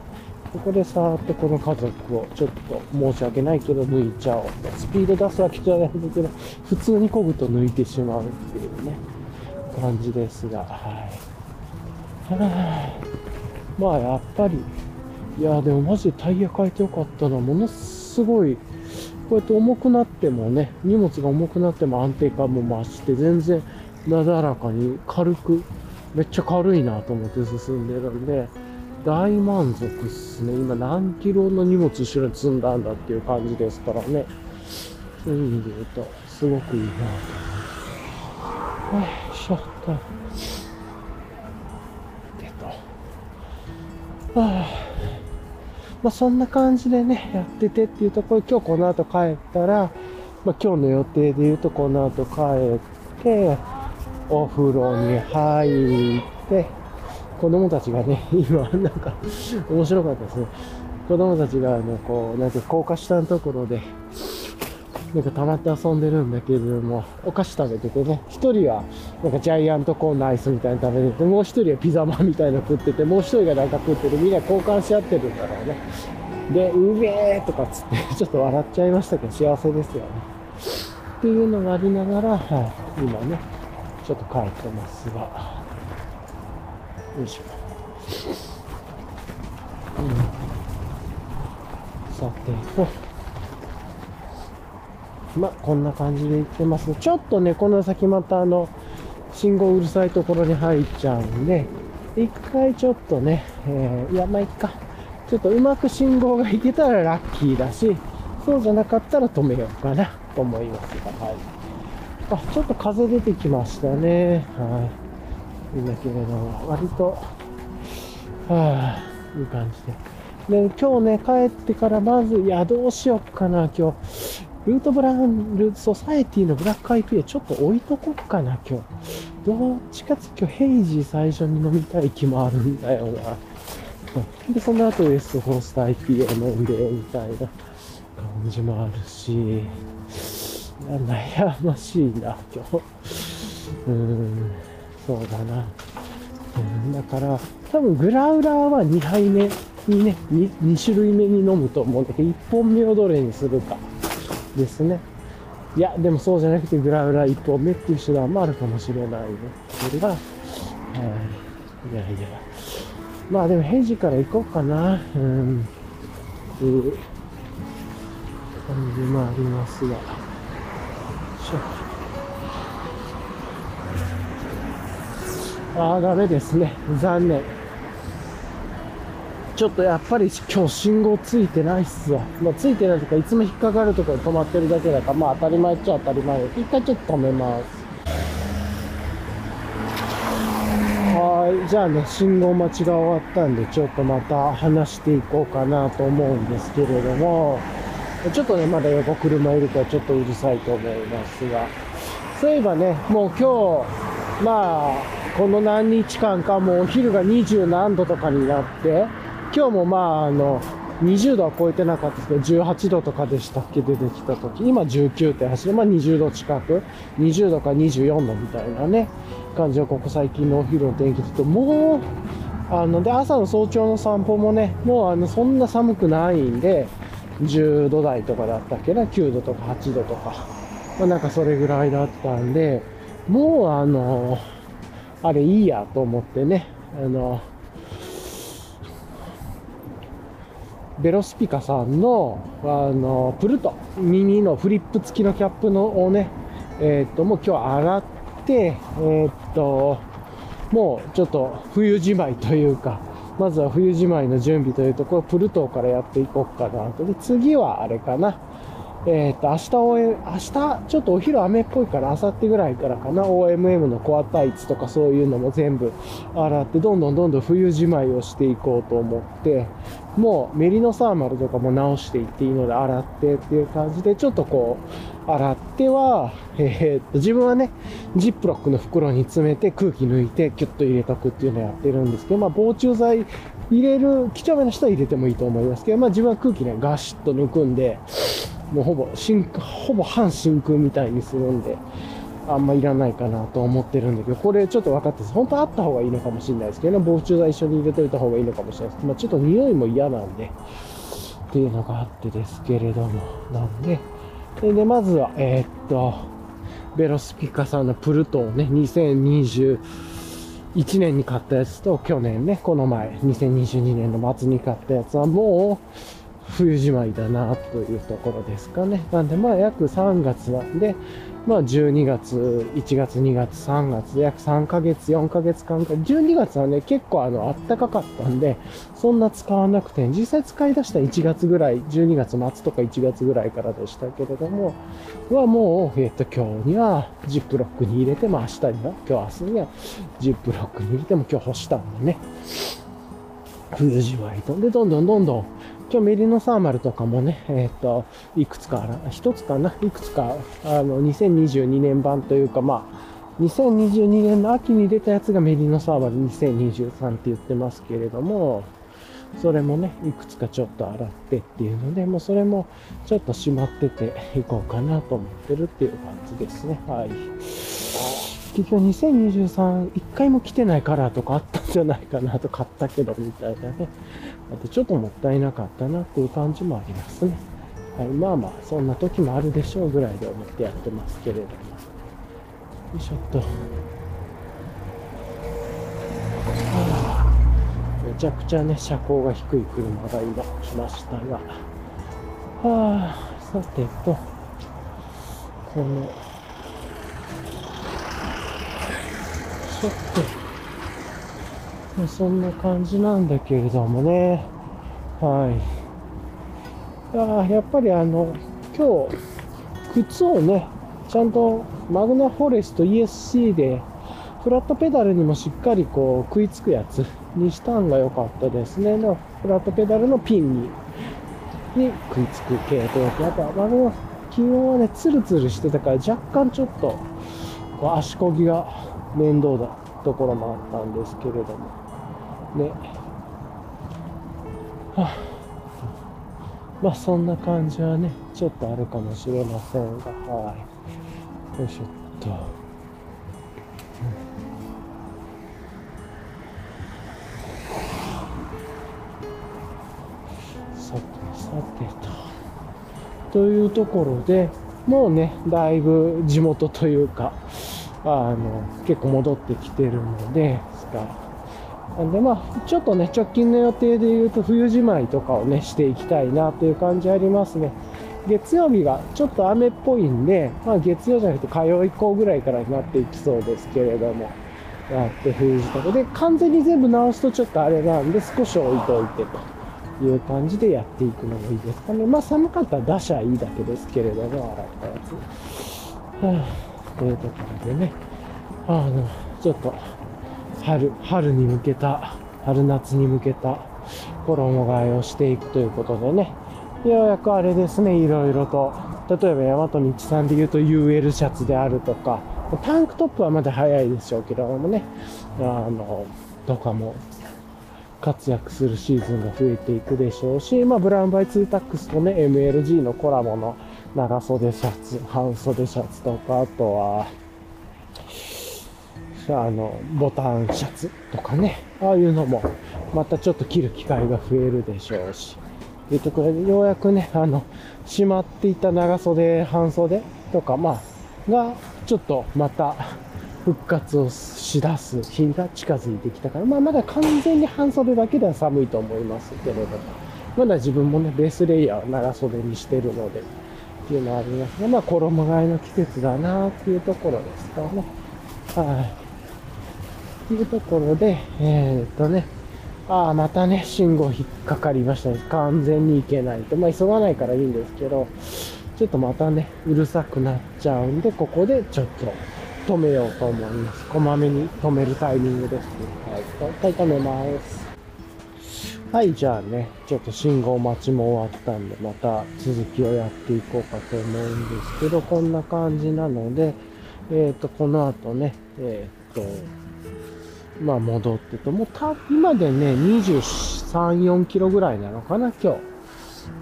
ここでさーっとこの家族をちょっと申し訳ないけど抜いちゃおうスピード出すわけじゃないんだけど、普通に漕ぐと抜いてしまうっていうね、感じですが、はい。はあ、まあやっぱり、いやでもマジでタイヤ変えてよかったな。ものすごい、こうやって重くなってもね、荷物が重くなっても安定感も増して、全然なだらかに軽く、めっちゃ軽いなと思って進んでるんで、大満足っすね。今何キロの荷物後ろに積んだんだっていう感じですからね。そういう意味で言うと、すごくいいなと思います。はい、しょった。出た。はあ、まあそんな感じでね、やっててっていうところ、今日この後帰ったら、まあ今日の予定で言うとこの後帰って、お風呂に入って、子供たちがね、今、なんか、面白かったですね。子供たちが、あの、こう、なんか高架下のところで、なんか溜まって遊んでるんだけれども、お菓子食べててね、一人は、なんかジャイアントコーンのアイスみたいに食べてて、もう一人はピザマンみたいなの食ってて、もう一人がなんか食ってて、みんな交換し合ってるんだろうね。で、うめーとかつって、ちょっと笑っちゃいましたけど、幸せですよね。っていうのがありながら、はい、今ね、ちょっと帰ってますが、よいしょ。うん。さてと。まあ、こんな感じで行ってます。ちょっとね、この先またあの、信号うるさいところに入っちゃうんで、一回ちょっとね、えー、いや、まあ、いっか。ちょっとうまく信号が行けたらラッキーだし、そうじゃなかったら止めようかなと思いますが、はい。あ、ちょっと風出てきましたね。はい。いいんだけれども、割と、はあ、いい感じで。で、今日ね、帰ってからまず、いや、どうしよっかな、今日。ルートブランルソサエティのブラック IPA ちょっと置いとこっかな、今日。どっちかつ今日ヘイジー最初に飲みたい気もあるんだよな。で、その後ウエストコースト IPA 飲んで、みたいな感じもあるし、いや悩ましいな、今日。うん、そうだな。うん、だから、多分グラウラーは2杯目にね2、2種類目に飲むと思うんだけど、1本目をどれにするかですね。いや、でもそうじゃなくて、グラウラー1本目っていう手段もあるかもしれないね。それが、はい。いやいや。まあでも、平時から行こうかな。うん。っていう感じもありますが。ああ、ダメですね。残念。ちょっとやっぱり今日信号ついてないっすわ。まあ、ついてないとか、いつも引っかかるところに止まってるだけだから、まあ当たり前っちゃ当たり前で。一回ちょっと止めます。はい。じゃあね、信号待ちが終わったんで、ちょっとまた話していこうかなと思うんですけれども、ちょっとね、まだ横車いるからちょっとうるさいと思いますが、そういえばね、もう今日、まあ、この何日間かもうお昼が20何度とかになって、今日もまあ、あの、20度は超えてなかったですけど、18度とかでしたっけ、出てきた時。今19.8度、まあ20度近く、20度か24度みたいなね、感じのここ最近のお昼の天気だと、もう、あの、で、朝の早朝の散歩もね、もうあの、そんな寒くないんで、10度台とかだったっけな、9度とか8度とか、まあなんかそれぐらいだったんで、もうあの、あれいいやと思ってね、あの、ベロスピカさんの、あの、プルト、耳のフリップ付きのキャップのをね、えーっと、もう今日洗って、えーっと、もうちょっと冬じまいというか、まずは冬じまいの準備というところ、プルトーからやっていこうかなと。で、次はあれかな。えっ、と、明日 OM、明日、ちょっとお昼雨っぽいから、明後日ぐらいからかな、OMM のコアタイツとかそういうのも全部洗って、どんどんどんどん冬じまいをしていこうと思って、もうメリノサーマルとかも直していっていいので、洗ってっていう感じで、ちょっとこう、洗っては、えっと、自分はね、ジップロックの袋に詰めて空気抜いて、キュッと入れとくっていうのをやってるんですけど、まあ、防虫剤入れる、几帳面な人は入れてもいいと思いますけど、まあ、自分は空気ね、ガシッと抜くんで、もうほぼ真空、ほぼ半真空みたいにするんで、あんまいらないかなと思ってるんだけど、これちょっと分かってます。本当はあった方がいいのかもしれないですけどね、防虫剤一緒に入れておいた方がいいのかもしれないです。まあ、ちょっと匂いも嫌なんで、っていうのがあってですけれども、なんで、で、でまずは、えーっと、ベロスピカさんのプルトンね、2021年に買ったやつと、去年ね、この前、2022年の末に買ったやつはもう、冬じまいだなというところですかね。なんでまあ約3月なんで、まあ12月、1月、2月、3月、約3ヶ月、4ヶ月間か、12月はね、結構あの、暖かかったんで、そんな使わなくて、実際使い出した1月ぐらい、12月末とか1月ぐらいからでしたけれども、はもう、えっと、今日にはジップロックに入れて、まあ明日には、今日明日にはジップロックに入れても今日干したんでね、冬じまいと。で、どんどんどんどん、今日メリノサーマルとかもね、えっ、と、いくつかあら、一つかな、いくつか、あの、2022年版というか、まあ、2022年の秋に出たやつがメリノサーマル2023って言ってますけれども、それもね、いくつかちょっと洗ってっていうので、もうそれもちょっとしまってていこうかなと思ってるっていう感じですね。はい。結局2023、一回も来てないカラーとかあったんじゃないかなと買ったけど、みたいなね。あとちょっともったいなかったなっていう感じもありますね。はい。まあまあ、そんな時もあるでしょうぐらいで思ってやってますけれども。よいしょっと。めちゃくちゃね、車高が低い車が今来ましたが。はあ、さてと、この、ちょっと、まそんな感じなんだけれどもね。はい。あ、やっぱりあの、今日、靴をね、ちゃんとマグナフォレスト ESC で、フラットペダルにもしっかりこう食いつくやつにしたんが良かったですね。のフラットペダルのピンに、に食いつく系統と、あとはマグナ、基本はね、ツルツルしてたから若干ちょっと、こう足こぎが面倒だところもあったんですけれども、ね。はあ、まあそんな感じはね、ちょっとあるかもしれませんが、はい。よいしょっと。さてさてと。というところで、もうね、だいぶ地元というか、あの、結構戻ってきてるので、なんでまあ、ちょっとね、直近の予定で言うと冬じまいとかをね、していきたいなという感じありますね。月曜日がちょっと雨っぽいんで、まあ月曜じゃなくて火曜以降ぐらいからになっていきそうですけれども、やって冬支度で、完全に全部直すとちょっとあれなんで少し置いといてという感じでやっていくのもいいですかね。まあ寒かったら出しゃいいだけですけれども、洗ったやつ。というところでね、あの、ちょっと、春、春に向けた、春夏に向けた衣替えをしていくということでね、ようやくあれですね、いろいろと、例えば大和道さんで言うと UL シャツであるとか、タンクトップはまだ早いでしょうけどもね、あの、とかも活躍するシーズンが増えていくでしょうし、まあ、ブラウンバイツータックスとね、MLG のコラボの長袖シャツ、半袖シャツとか、あとは、あの、ボタンシャツとかね、ああいうのも、またちょっと着る機会が増えるでしょうし、というところで、ようやくね、あの、しまっていた長袖、半袖とか、まあ、が、ちょっとまた、復活をしだす日が近づいてきたから、まあ、まだ完全に半袖だけでは寒いと思いますけれども、まだ自分もね、ベースレイヤーを長袖にしてるので、っていうのはありますが、まあ、衣替えの季節だなっていうところですかね。はい。っていうところで、えー、っとね、ああ、またね、信号引っかかりましたね。完全に行けないと。まあ、急がないからいいんですけど、ちょっとまたね、うるさくなっちゃうんで、ここでちょっと止めようと思います。こまめに止めるタイミングですね。はい。一回止めます。はい、じゃあね、ちょっと信号待ちも終わったんで、また続きをやっていこうかと思うんですけど、こんな感じなので、えっ、ー、と、この後ね、えっ、ー、と、まあ戻ってと、もうた、今でね、23、4キロぐらいなのかな、今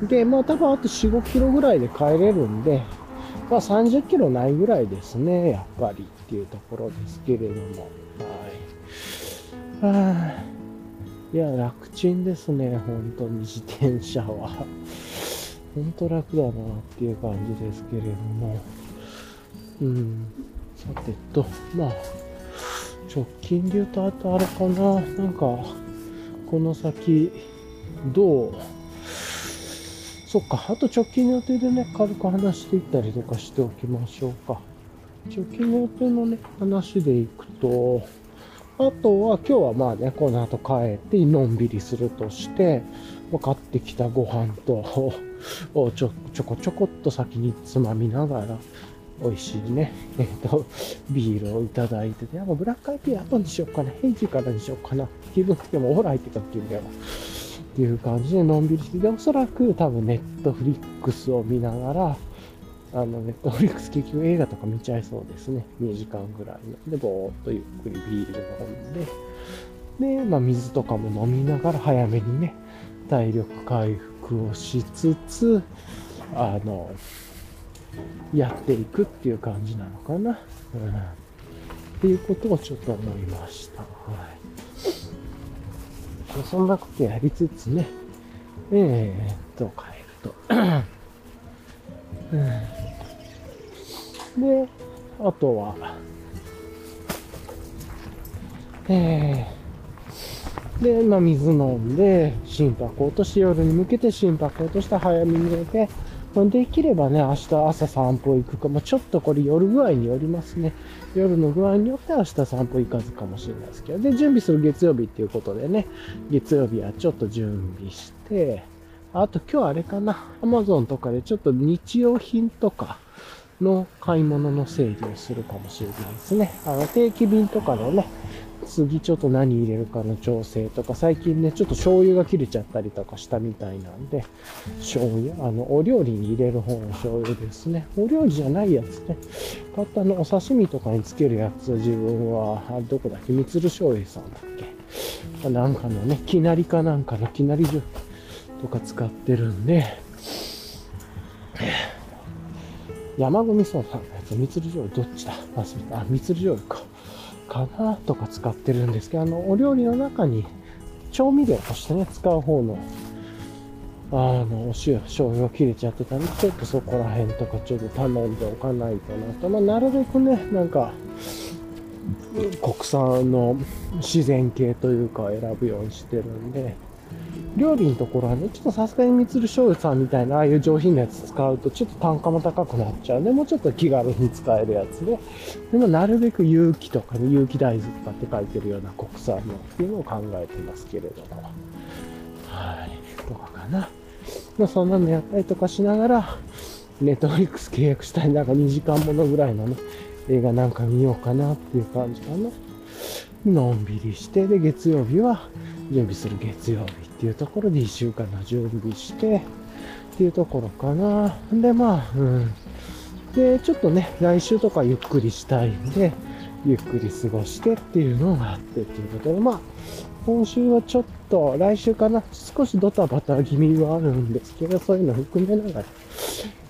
日。で、まあ多分あと4、5キロぐらいで帰れるんで、まあ30キロないぐらいですね、やっぱりっていうところですけれども。はい。はあ、いや、楽ちんですね、本当に自転車は。本当楽だなっていう感じですけれども。うん。さてと、まあ、直近で言うと、あとあれかな、なんか、この先、どう、そっか、あと直近の予定でね、軽く話していったりとかしておきましょうか。直近の予定のね、話でいくと、あとは今日はまあね、この後帰ってのんびりするとして、買ってきたご飯と、をちょ、ちょこちょこっと先につまみながら、美味しいね、えっ、ー、と、ビールをいただいて。て、やっぱブラックアイピー後にしようかな、ヘイジーからにしようかな、気分でもお風呂入ってたっていうんだよな。っていう感じでのんびりして、で、おそらく多分ネットフリックスを見ながら、あの、ネットフリックス結局映画とか見ちゃいそうですね。2時間ぐらいの。で、ぼーっとゆっくりビール飲んで、で、まあ水とかも飲みながら早めにね、体力回復をしつつ、あの、やっていくっていう感じなのかな。うん、っていうことをちょっと思いました。はい。そんなことやりつつね、えー、っと、帰ると。で、あとは、えー、で、まあ、水飲んで、心拍落とし、夜に向けて心拍落として早めに寝て、できればね、明日朝散歩行くか、まあ、ちょっとこれ夜具合によりますね。夜の具合によって明日散歩行かずかもしれないですけど。で、準備する月曜日っていうことでね、月曜日はちょっと準備して、あと今日あれかな、アマゾンとかでちょっと日用品とかの買い物の整理をするかもしれないですね。あの定期便とかのね、次ちょっと何入れるかの調整とか、最近ね、ちょっと醤油が切れちゃったりとかしたみたいなんで、醤油、あの、お料理に入れる方の醤油ですね。お料理じゃないやつね。買ったの、お刺身とかにつけるやつ、自分は、どこだっけ、みつる醤油さんだっけ？なんかのね、きなりかなんかのきなりとか使ってるんで、山組そうさんのやつ、みつる醤油どっちだ？忘れた。あ、みつる醤油か。かなとか使ってるんですけど、あの、お料理の中に調味料としてね、使う方の、あの、お塩、醤油が切れちゃってたんで、ちょっとそこら辺とかちょっと頼んでおかないとなと。まあ、なるべくね、なんか、国産の自然系というか選ぶようにしてるんで、料理のところはね、ちょっとさすがにみつる醤油さんみたいな、ああいう上品なやつ使うと、ちょっと単価も高くなっちゃうんで、もうちょっと気軽に使えるやつで、でもなるべく有機とかね、有機大豆とかって書いてるような国産のっていうのを考えてますけれども。はい。とかかな。まあそんなのやったりとかしながら、ネットフリックス契約したい、なんか2時間ものぐらいのね、映画なんか見ようかなっていう感じかな。のんびりして、で、月曜日は準備する月曜日っていうところで1週間の準備してっていうところかな。で、まあ、うん。で、ちょっとね、来週とかゆっくりしたいんで、ゆっくり過ごしてっていうのがあってっていうことで、まあ、今週はちょっと、来週かな、少しドタバタ気味はあるんですけど、そういうの含めながら、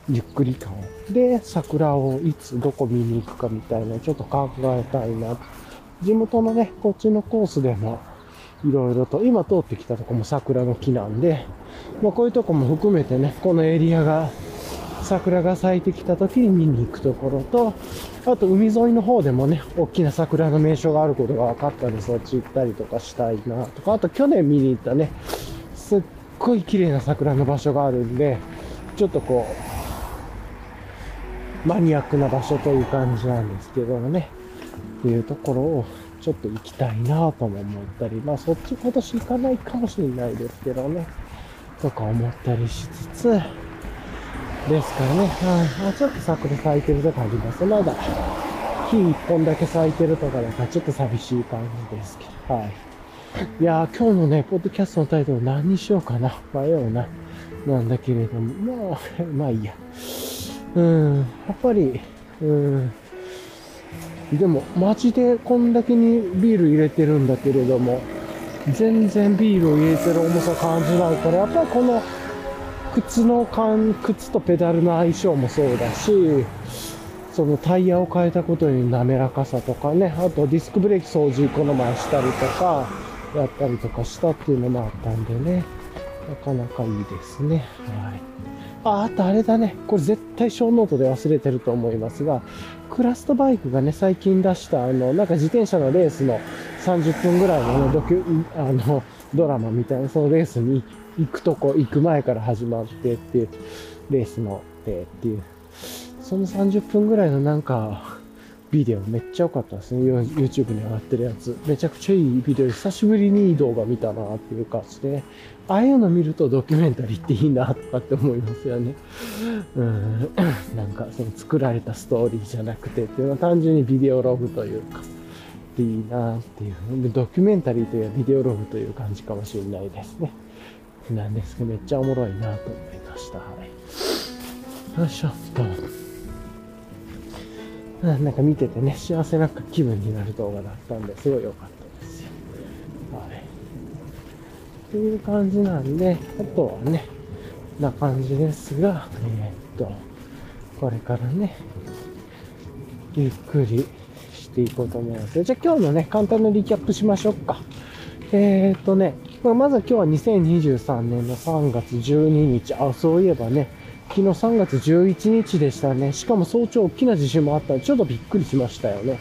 ゆっくり感を。で、桜をいつどこ見に行くかみたいなちょっと考えたいな。地元のね、こっちのコースでも、いろいろと、今通ってきたとこも桜の木なんで、まあこういうとこも含めてね、このエリアが、桜が咲いてきた時に見に行くところと、あと海沿いの方でもね、大きな桜の名所があることが分かったんで、そっち行ったりとかしたいなとか、あと去年見に行ったね、すっごい綺麗な桜の場所があるんで、ちょっとこう、マニアックな場所という感じなんですけどね、っていうところをちょっと行きたいなとも思ったり、まあそっち今年行かないかもしれないですけどね、とか思ったりしつつ、ですからね、はい、あちょっと桜咲いてるとかあります。まだ木一本だけ咲いてるとかだかちょっと寂しい感じですけど、はい。いやー、今日のね、ポッドキャストのタイトル何にしようかな。迷うな。なんだけれども、まあ、まあいいや。うん、やっぱり、うん、でも、街でこんだけにビール入れてるんだけれども、全然ビールを入れてる重さ感じないから、やっぱりこの靴の感、靴とペダルの相性もそうだし、そのタイヤを変えたことに滑らかさとかね、あとディスクブレーキ掃除この前したりとか、やったりとかしたっていうのもあったんでね、なかなかいいですね。はい。あ、あとあれだね。これ絶対ショーノートで忘れてると思いますが、クラストバイクがね、最近出した、あの、なんか自転車のレースの30分ぐらいのね、ドキュ、あの、ドラマみたいな、そのレースに行くとこ、行く前から始まってっていう、レースの、えっていう、その30分ぐらいのなんか、ビデオめっちゃ良かったですね。YouTube に上がってるやつ。めちゃくちゃいいビデオ。久しぶりにいい動画見たなっていう感じで、ああいうの見るとドキュメンタリーっていいなとかって思いますよね。うん。なんかその作られたストーリーじゃなくてっていうのは単純にビデオログというか、いいなっていう。ドキュメンタリーというかビデオログという感じかもしれないですね。なんですけど、めっちゃおもろいなと思いました。はい。よいしょっと。なんか見ててね、幸せな気分になる動画だったんで、すごい良かったですよ。はい。っていう感じなんで、あとはね、な感じですが、えー、っと、これからね、ゆっくりしていこうと思います。じゃあ今日のね、簡単なリキャップしましょうか。えー、っとね、まあ、まずは今日は2023年の3月12日。あ、そういえばね、昨日3月11日でしたね。しかも早朝大きな地震もあったので、ちょっとびっくりしましたよね。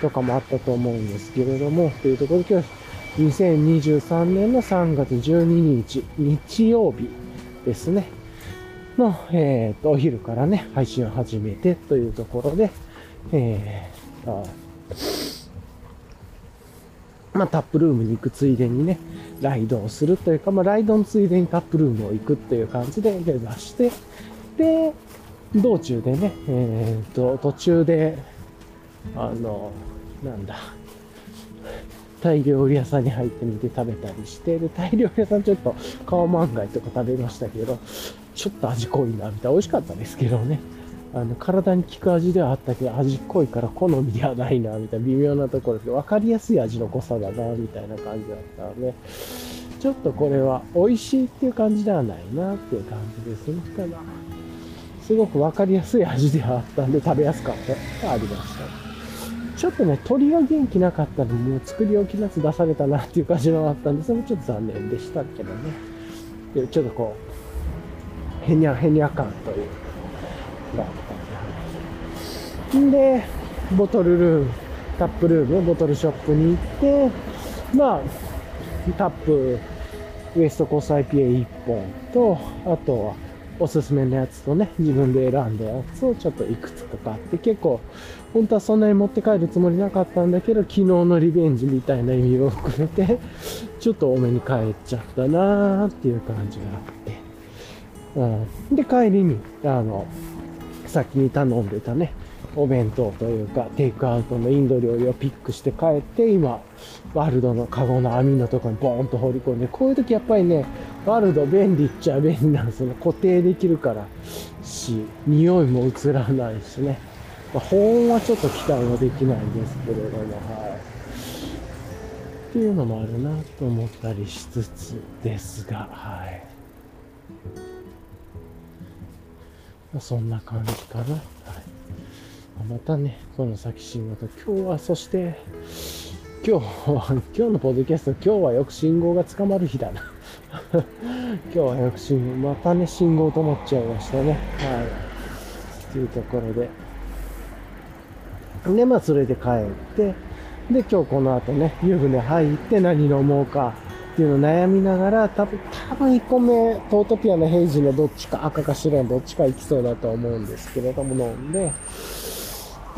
とかもあったと思うんですけれども、というところで今日2023年の3月12日、日曜日ですね。の、えっ、ー、と、お昼からね、配信を始めてというところで、えー、まあ、タップルームに行くついでにね、ライドをするというか、まあ、ライドのついでにタップルームを行くっていう感じで目指して、で、道中でね、えっ、ー、と、途中で、あの、なんだ、タイ料理屋さんに入ってみて食べたりして、で、タイ料理屋さんちょっとカオマンガイとか食べましたけど、ちょっと味濃いな、みたいな。美味しかったですけどね。あの、体に効く味ではあったけど、味濃いから好みではないな、みたいな微妙なところで、分かりやすい味の濃さだな、みたいな感じだったので、ちょっとこれは美味しいっていう感じではないなっていう感じですね。ただ、すごく分かりやすい味ではあったんで食べやすかったがありました。ちょっとね、鳥が元気なかったのもう作り置きのやつ出されたなっていう感じのがあったんで、それもちょっと残念でしたけどね。でちょっとこう、へにゃへにゃ感というがあったんで。で、ボトルルーム、タップルーム、ボトルショップに行って、まあ、タップ、ウエストコース IPA1 本と、あとは、おすすめのやつとね、自分で選んだやつをちょっといくつとか買って、結構、本当はそんなに持って帰るつもりなかったんだけど、昨日のリベンジみたいな意味を含めて、ちょっと多めに帰っちゃったなーっていう感じがあって。うん。で、帰りに、あの、先に頼んでたね、お弁当というか、テイクアウトのインド料理をピックして帰って、今、ワールドのカゴの網のところにボーンと放り込んで、こういう時やっぱりね、ワールド便利っちゃ便利なんですよね。固定できるからし、匂いも移らないしね。まあ、保温はちょっと期待はできないんですけれども、はい。っていうのもあるなと思ったりしつつですが、はい。まあ、そんな感じかな。はい。またね、この先信号と、今日はそして、今日、今日のポッドキャスト、今日はよく信号が捕まる日だな。今日はよく信号、またね、信号と思っちゃいましたね。はい。というところで。で、まあ、それで帰って、で、今日この後ね、湯船入って何飲もうかっていうのを悩みながら、多分、多分1個目、トートピアのヘイジのどっちか、赤か白のどっちか行きそうだと思うんですけれども、飲んで、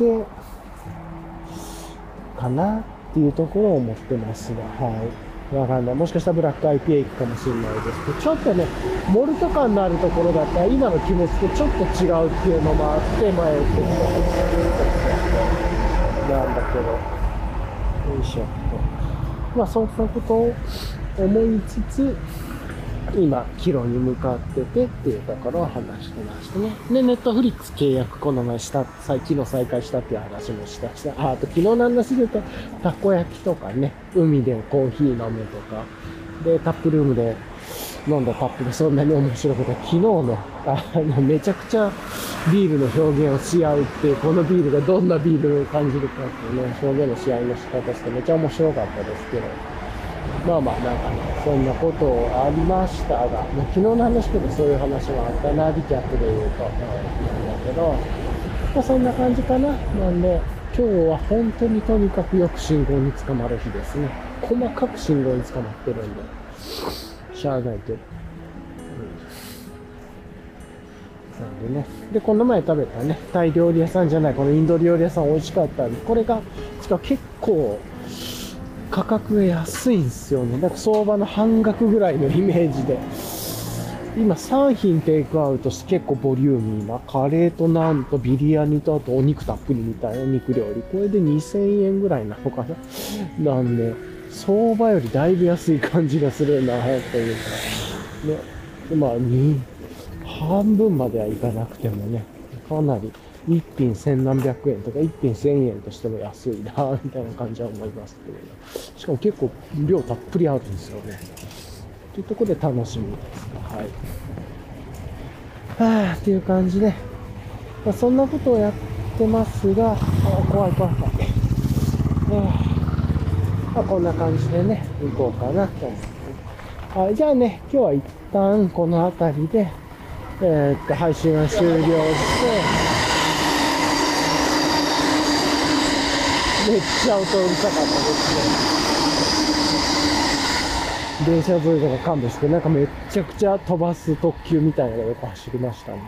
で、かなっていうところを思ってますが、はい。わかんない。もしかしたらブラック IPA 行くかもしれないですけど、ちょっとね、モルト感のあるところだったら、今の気持ちとちょっと違うっていうのもあって、前ってなんだけど、よいしょっと。まあ、そんなことを思いつつ、今、キロに向かっててっていうところを話してましたね。で、ネットフリックス契約この前した、昨日再開したっていう話もしたし、あ、あと昨日の話すると、たこ焼きとかね、海でコーヒー飲むとか、で、タップルームで飲んだタップでそんなに面白くて、昨日ね、あの、めちゃくちゃビールの表現をし合うっていう、このビールがどんなビールを感じるかっていうね、表現のし合の仕方してめちゃ面白かったですけど、まあまあなんかね、そんなことありましたが、もう昨日の話けどそういう話もあったな、リキャップで言うと、なんだけど、まあそんな感じかな。なんで、今日は本当にとにかくよく信号に捕まる日ですね。細かく信号に捕まってるんで、しゃあないけど。なんでね。で、この前食べたね、タイ料理屋さんじゃない、このインド料理屋さん美味しかったんで、これが、しかも結構、価格が安いんですよね。だか相場の半額ぐらいのイメージで。今3品テイクアウトして結構ボリューミーなカレーとなんとビリヤニとあとお肉たっぷりみたいなお肉料理。これで2000円ぐらいなのかな。なんで、相場よりだいぶ安い感じがするな、というか。ね。まあ、半分まではいかなくてもね、かなり1品千何百円とか1品1000円としても安いな、みたいな感じは思いますけど、ね、しかも結構量たっぷりあるんですよね。というところで楽しみですが、はい。はぁ、っていう感じで、まあ、そんなことをやってますが、あ怖い怖い怖い。まあ、こんな感じでね、行こうかなと思って。はい、じゃあね、今日は一旦この辺りで、えー、っと、配信は終了して、めっちゃ音うるさかったですね。電車沿いとか勘弁して、なんかめっちゃくちゃ飛ばす特急みたいなのがよく走りましたね。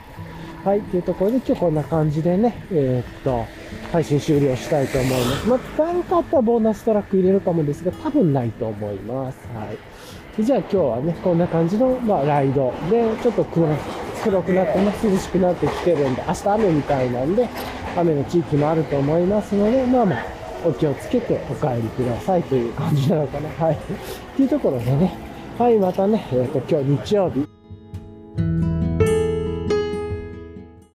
はい、というところで今日こんな感じでね、えー、っと、配信終了したいと思います。まあ、何かあったらボーナストラック入れるかもですが、多分ないと思います。はい。じゃあ今日はね、こんな感じの、まあ、ライドで、ちょっと黒くなってね、涼しくなってきてるんで、明日雨みたいなんで、雨の地域もあると思いますので、まあまあ、お気をつけてお帰りくださいという感じなのかな。はい。っていうところでね、はい、またね、えっ、ー、と、今日日曜日。